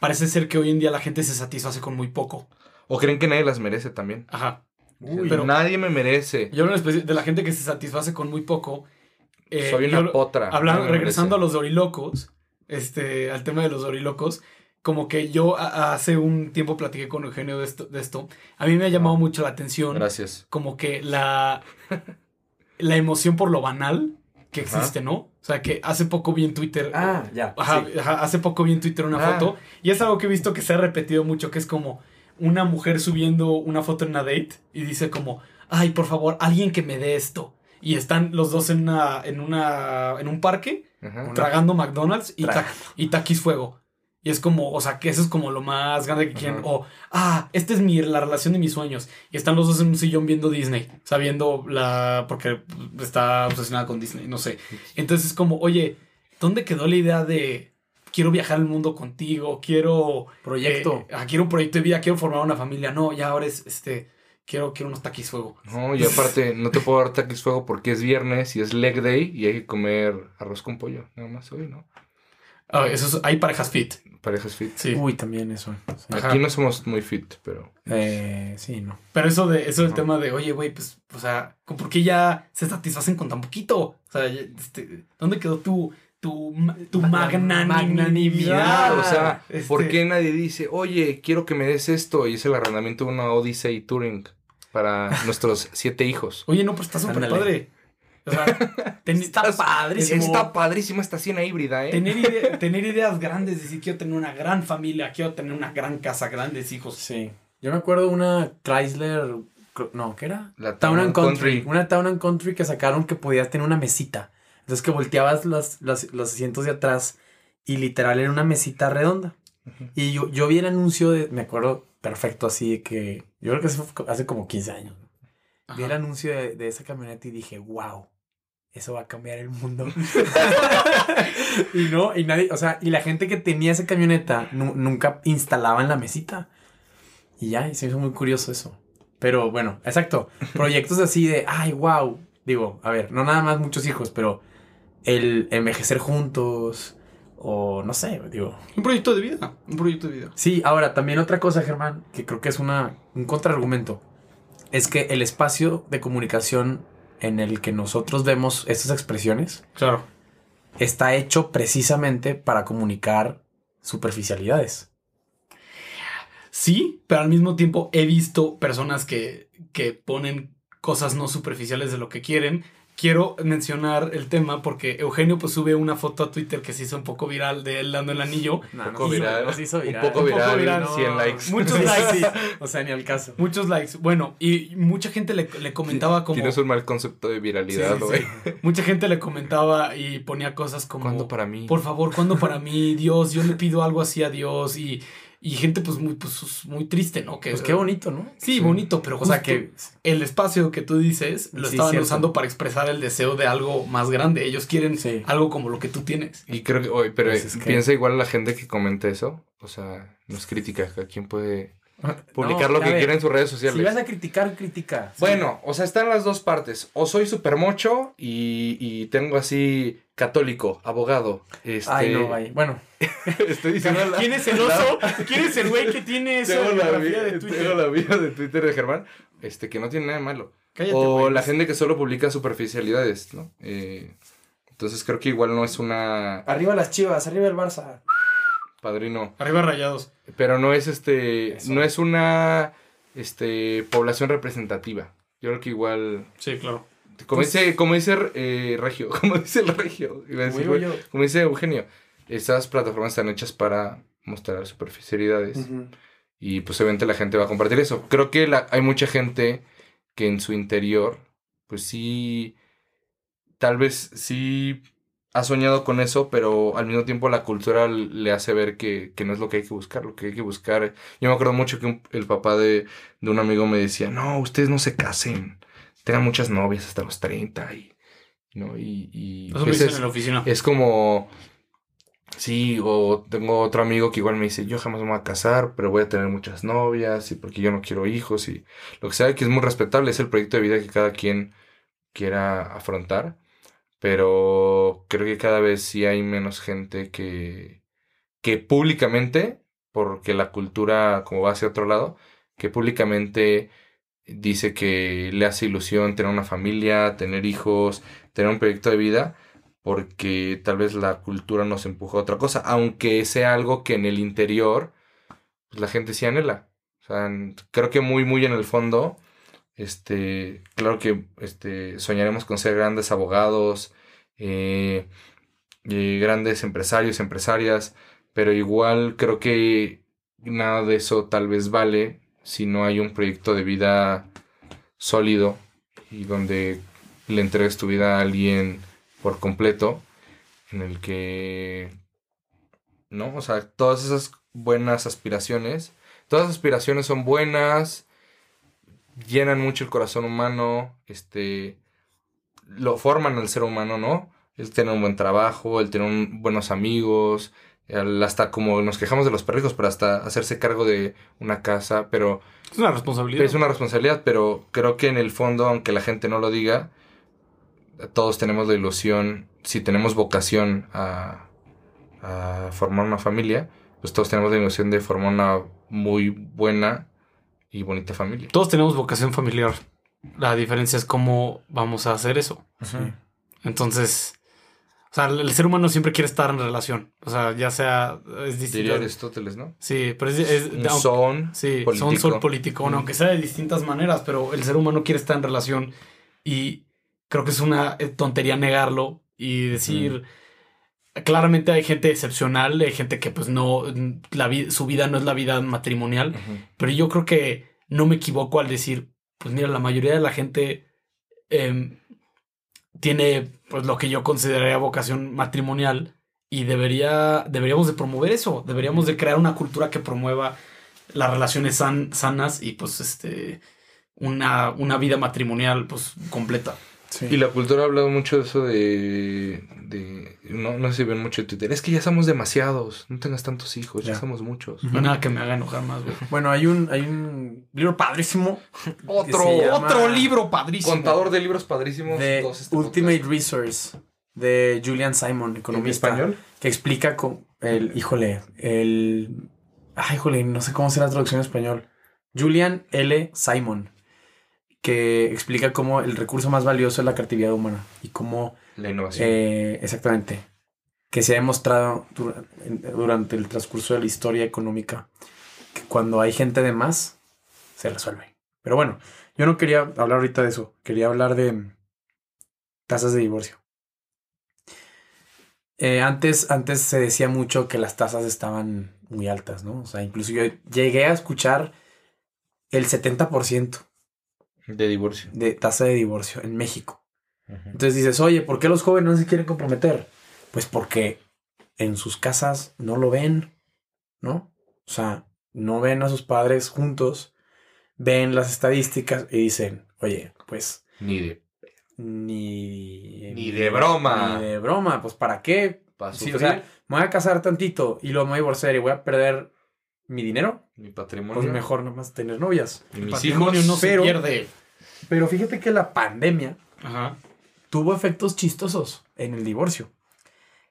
parece ser que hoy en día la gente se satisface con muy poco. O creen que nadie las merece también. Ajá. Uy, pero- nadie me merece. Yo hablo en de la gente que se satisface con muy poco. eh, Soy una yo- potra. Hablando, regresando a los dorilocos, este, al tema de los dorilocos, como que yo a- hace un tiempo platiqué con Eugenio de esto, de esto. A mí me ha llamado mucho la atención Gracias. como que la, la emoción por lo banal que Ajá. existe, ¿no? O sea, que hace poco vi en Twitter. Ah, ya. Ajá, sí. ajá, hace poco vi en Twitter una Ah. foto y es algo que he visto que se ha repetido mucho, que es como una mujer subiendo una foto en una date y dice como, ay, por favor, alguien que me dé esto. Y están los dos en una, en una, en un parque Ajá. tragando McDonald's y, ta- y taquis fuego. Y es como, o sea, que eso es como lo más grande que quieren. Ajá. O, ah, esta es mi, la relación de mis sueños. Y están los dos en un sillón viendo Disney. O sea, viendo la. Porque está obsesionada con Disney, no sé. Entonces es como, oye, ¿dónde quedó la idea de quiero viajar al mundo contigo? Quiero. Proyecto. eh, ah, quiero un proyecto de vida, quiero formar una familia. No, ya ahora es este. Quiero, quiero unos taquis fuego. No, y aparte, no te puedo dar taquis fuego porque es viernes y es leg day y hay que comer arroz con pollo. Nada más hoy, ¿no? Ah, eso es- hay parejas fit. Parejas fit. Sí. Uy, también eso. sí. Aquí no somos muy fit, pero. Eh, sí, no. Pero eso de eso del tema de, oye, güey, pues, o sea, ¿por qué ya se satisfacen con tan poquito? O sea, este, ¿dónde quedó tu, tu, tu Ma- magnanimidad? magnanimidad. o sea, Este, ¿por qué nadie dice, oye, quiero que me des esto? Y es el arrendamiento de una Odyssey Touring para nuestros siete hijos. Oye, no, pero está súper padre. O sea, ten- Está padrísimo. Está padrísima esta cena híbrida, ¿eh? Tener, ide- tener ideas grandes, decir, quiero tener una gran familia, quiero tener una gran casa, grandes hijos. Sí. Yo me acuerdo una Chrysler. No, ¿qué era? La Town and Country. Una Town and Country que sacaron que podías tener una mesita. Entonces que volteabas los, los, los asientos de atrás y literal era una mesita redonda. Y yo, yo vi el anuncio de. Me acuerdo perfecto así de que. Yo creo que hace como 15 años. Vi el anuncio de, de esa camioneta y dije, wow, eso va a cambiar el mundo. y no, y nadie, o sea, y la gente que tenía esa camioneta nu- nunca instalaban la mesita. Y ya, y se me hizo muy curioso eso. Pero bueno, exacto. Proyectos así de, ay, wow. Digo, a ver, no nada más muchos hijos, pero el envejecer juntos o no sé, digo. Un proyecto de vida. Un proyecto de vida. Sí, ahora también otra cosa, Germán, que creo que es una, un contraargumento, es que el espacio de comunicación en el que nosotros vemos estas expresiones Claro. está hecho precisamente para comunicar superficialidades. Sí, pero al mismo tiempo he visto personas que, que ponen cosas no superficiales de lo que quieren. Quiero mencionar el tema porque Eugenio pues sube una foto a Twitter que se hizo un poco viral de él dando el anillo. No, poco viral, no se hizo un viral. poco Un poco viral, viral, 100 likes. Muchos Sí, likes. sí. O sea, ni al caso. Muchos likes. Bueno, y mucha gente le, le comentaba como... Tienes un mal concepto de viralidad, Sí, güey. sí. Mucha gente le comentaba y ponía cosas como... ¿Cuándo para mí? Por favor, ¿cuándo para mí? Dios, yo le pido algo así a Dios. Y, y gente pues muy, pues, muy triste, ¿no? Que, Pues qué bonito, ¿no? Sí, bonito, pero O sea que el espacio que tú dices lo Sí, estaban cierto. usando para expresar el deseo de algo más grande. Ellos quieren Sí. algo como lo que tú tienes. Y creo que, oye, pero Pues es que- piensa igual la gente que comenta eso. O sea, no es crítica. Cada quien puede publicar No, lo que ver, quiera en sus redes sociales. Si vas a criticar, critica. Bueno, o sea, están las dos partes. O soy súper mocho y, y tengo así católico, abogado. Este, Ay, no, ay. Bueno, Estoy diciendo la- ¿Quién es el oso? ¿Quién es el güey que tiene esa Tengo la, biografía vi- de tengo Twitter? la vida de Twitter de Germán, este, que no tiene nada de malo. Cállate, o güey. la gente que solo publica superficialidades, ¿no? Eh, entonces creo que igual no es una arriba las chivas, arriba el Barça. Padrino. Arriba rayados. Pero no es este. Eso. No es una este población representativa. Yo creo que igual. Sí, claro. Como Pues- dice, como dice eh, Regio, como dice el Regio, iba a decir, Como yo. dice Eugenio, estas plataformas están hechas para mostrar superficialidades. Y pues obviamente la gente va a compartir eso. Creo que la- hay mucha gente que en su interior, pues sí, tal vez sí ha soñado con eso, pero al mismo tiempo la cultura le hace ver que, que no es lo que hay que buscar, lo que hay que buscar. Yo me acuerdo mucho que un- el papá de, de un amigo me decía, no, ustedes no se casen, tengan muchas novias hasta los 30 y... ¿no? Y, y pues, es- en la oficina. es como, sí, o tengo otro amigo que igual me dice, yo jamás me voy a casar, pero voy a tener muchas novias y porque yo no quiero hijos y lo que sea, que es muy respetable, es el proyecto de vida que cada quien quiera afrontar, pero creo que cada vez sí hay menos gente que, que públicamente, porque la cultura como va hacia otro lado, que públicamente dice que le hace ilusión tener una familia, tener hijos, tener un proyecto de vida, porque tal vez la cultura nos empuja a otra cosa, aunque sea algo que en el interior pues, la gente sí anhela. O sea, creo que muy, muy en el fondo, este, claro que este, soñaremos con ser grandes abogados, eh, eh, grandes empresarios, empresarias, pero igual creo que nada de eso tal vez vale si no hay un proyecto de vida sólido y donde le entregues tu vida a alguien por completo, en el que, ¿no? O sea, todas esas buenas aspiraciones, todas las aspiraciones son buenas, llenan mucho el corazón humano, este, lo forman al ser humano, ¿no? El tener un buen trabajo, el tener un- buenos amigos, el hasta como nos quejamos de los perrijos, pero hasta hacerse cargo de una casa, pero Es una responsabilidad. es una responsabilidad, pero creo que en el fondo, aunque la gente no lo diga, todos tenemos la ilusión, si tenemos vocación a, a formar una familia, pues todos tenemos la ilusión de formar una muy buena y bonita familia. Todos tenemos vocación familiar. La diferencia es cómo vamos a hacer eso. Sí. Entonces, o sea, el ser humano siempre quiere estar en relación. O sea, ya sea, es distinto. Diría Aristóteles, ¿no? Sí, pero es, es- Un aunque- son sí, político. son sol político, bueno, Mm. aunque sea de distintas maneras, pero el ser humano quiere estar en relación y creo que es una eh, tontería negarlo y decir, claramente hay gente excepcional, hay gente que pues no, la vi- su vida no es la vida matrimonial, pero yo creo que no me equivoco al decir, pues mira, la mayoría de la gente em, tiene pues lo que yo consideraría vocación matrimonial y debería, deberíamos de promover eso, deberíamos de crear una cultura que promueva las relaciones san- sanas y pues este una, una vida matrimonial pues completa. Sí. Y la cultura ha hablado mucho de eso de... de no, no sé si ven mucho en Twitter. Es que ya somos demasiados. No tengas tantos hijos. Ya, Ya. somos muchos. No hay nada que me haga enojar más, güey. Bueno, hay un, hay un libro padrísimo. Otro, se llama- Otro libro padrísimo. Contador de libros padrísimos. de dos este Ultimate podcast. Resource de Julian Simon, ¿En economista. español? que explica con el, híjole, el, ay, híjole, no sé cómo será la traducción en español. Julian L. Simon, que explica cómo el recurso más valioso es la creatividad humana y cómo, La innovación. eh, exactamente, que se ha demostrado durante el transcurso de la historia económica que cuando hay gente de más, se resuelve. Pero bueno, yo no quería hablar ahorita de eso, quería hablar de tasas de divorcio. Eh, antes, antes se decía mucho que las tasas estaban muy altas, ¿no? O sea, incluso yo llegué a escuchar el 70% de divorcio. de tasa de divorcio en México. Entonces dices, oye, ¿por qué los jóvenes no se quieren comprometer? Pues porque en sus casas no lo ven, ¿no? O sea, no ven a sus padres juntos, ven las estadísticas y dicen, oye, pues Ni de ni... Ni de broma. Ni de broma, pues ¿para qué? para Sí, o sea, me voy a casar tantito y luego me voy a divorciar y voy a perder mi dinero. mi patrimonio. Pues mejor nomás tener novias. y mis Patrimonio hijos. no pero- se pierde. Pero fíjate que la pandemia Ajá. tuvo efectos chistosos en el divorcio.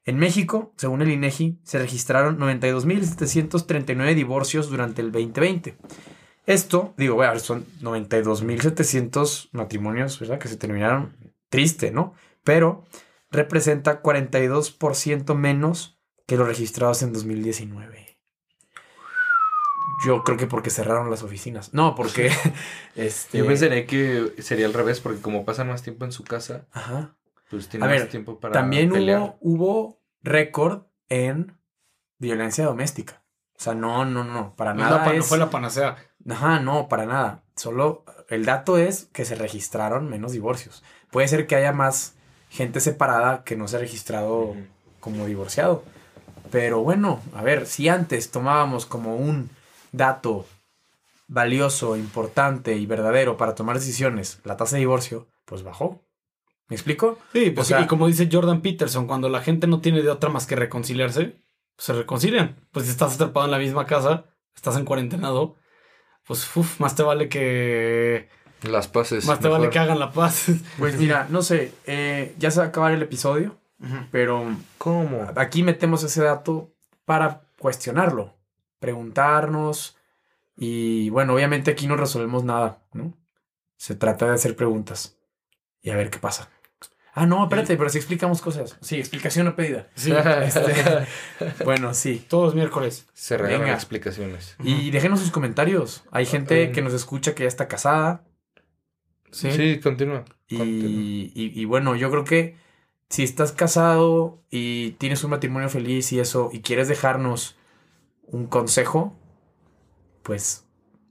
En México, según el INEGI, se registraron 92.739 divorcios durante el 2020. Esto, digo, bueno, son 92.700 matrimonios, ¿verdad? Que se terminaron triste, ¿no? Pero representa 42% menos que los registrados en 2019. Yo creo que porque cerraron las oficinas. No, porque este Yo pensaría que sería al revés, porque como pasan más tiempo en su casa, Ajá. pues tienen A ver, más tiempo para También pelear. hubo, hubo récord en violencia doméstica. O sea, no, no, no, para No, es la nada no fue la panacea. Ajá, no, para nada. Solo el dato es que se registraron menos divorcios. Puede ser que haya más gente separada que no se ha registrado como divorciado. Pero bueno, a ver, si antes tomábamos como un dato valioso, importante y verdadero para tomar decisiones la tasa de divorcio, pues bajó. ¿Me explico? Sí, pues O sea- y como dice Jordan Peterson, cuando la gente no tiene de otra más que reconciliarse, pues se reconcilian. Pues si estás atrapado en la misma casa, estás en cuarentenado, pues uf, más te vale que Las paces. más te vale que hagan la paz. Pues mira, no sé, eh, ya se va a acabar el episodio, pero ¿Cómo? aquí metemos ese dato para cuestionarlo, preguntarnos y bueno, obviamente aquí no resolvemos nada, ¿no? Se trata de hacer preguntas y a ver qué pasa. Ah, no, espérate, pero si explicamos cosas. Sí, explicación no pedida. Sí, Este, bueno, sí. todos los miércoles. Se regalan Venga. explicaciones. Y déjenos sus comentarios. Hay gente Mm. que nos escucha que ya está casada. Sí. Sí, continúa. Y, y- y bueno, yo creo que si estás casado y tienes un matrimonio feliz y eso, y quieres dejarnos un consejo, pues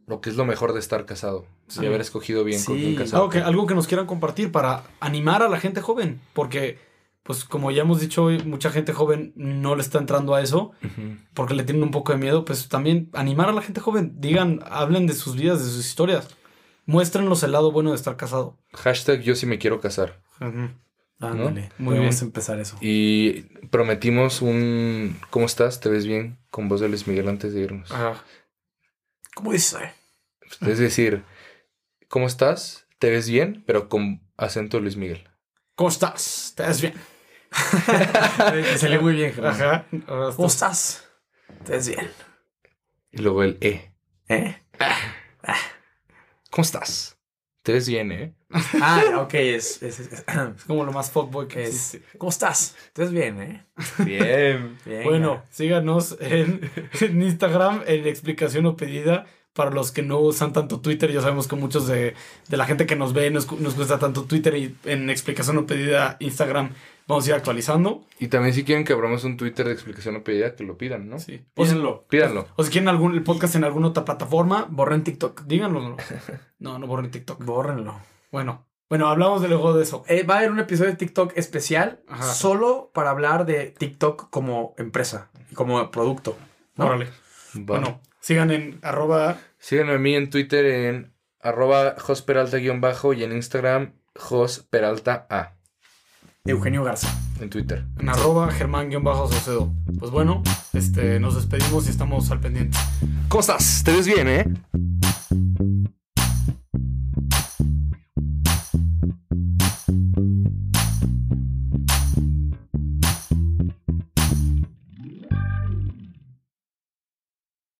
Lo que es lo mejor de estar casado. Sí. Y haber escogido bien con Sí. quién casarte. Algo que, algo que nos quieran compartir para animar a la gente joven, porque pues como ya hemos dicho hoy, mucha gente joven no le está entrando a eso porque le tienen un poco de miedo, pues también animar a la gente joven, digan, hablen de sus vidas, de sus historias, muéstrenos el lado bueno de estar casado. Hashtag yo sí me quiero casar. ándale. Muy Podemos bien. empezar eso. Y prometimos un... ¿Cómo estás? ¿Te ves bien? Con voz de Luis Miguel antes de irnos. Ajá. ¿Cómo dice? Es decir, ¿cómo estás? ¿Te ves bien? Pero con acento Luis Miguel. ¿Cómo estás? ¿Te ves bien? Me salió muy bien. Ajá. ¿Cómo estás- estás? ¿Te ves bien? Y luego el E. ¿Eh? ¿Cómo estás? Te ves bien, ¿eh? Ah, ok, es, es- es- Es como lo más fuckboy que es-. ¿Cómo estás? ¿Te ves bien, eh? Bien. Venga. Bueno, síganos en, en Instagram en explicación o pedida. Para los que no usan tanto Twitter, ya sabemos que muchos de, de la gente que nos ve nos, nos gusta tanto Twitter y en explicación o pedida Instagram vamos a ir actualizando. Y también si quieren que abramos un Twitter de explicación o pedida, que lo pidan, ¿no? Sí. Pídanlo. Pídanlo. o si quieren algún el podcast en alguna otra plataforma, Borren TikTok. díganlo. No, no borren TikTok. Bórrenlo. Bueno, bueno, hablamos de luego de eso. Eh, va a haber un episodio de TikTok especial Ajá. solo para hablar de TikTok como empresa, como producto. ¿no? Órale. Va. Bueno, sigan en arroba Síganme a mí en Twitter en arroba josperalta-bajo y en Instagram josperalta A. Eugenio Garza. En Twitter. en arroba germán-saucedo. Pues bueno, este, nos despedimos y estamos al pendiente. ¿Cómo estás? ¿Te ves bien, eh?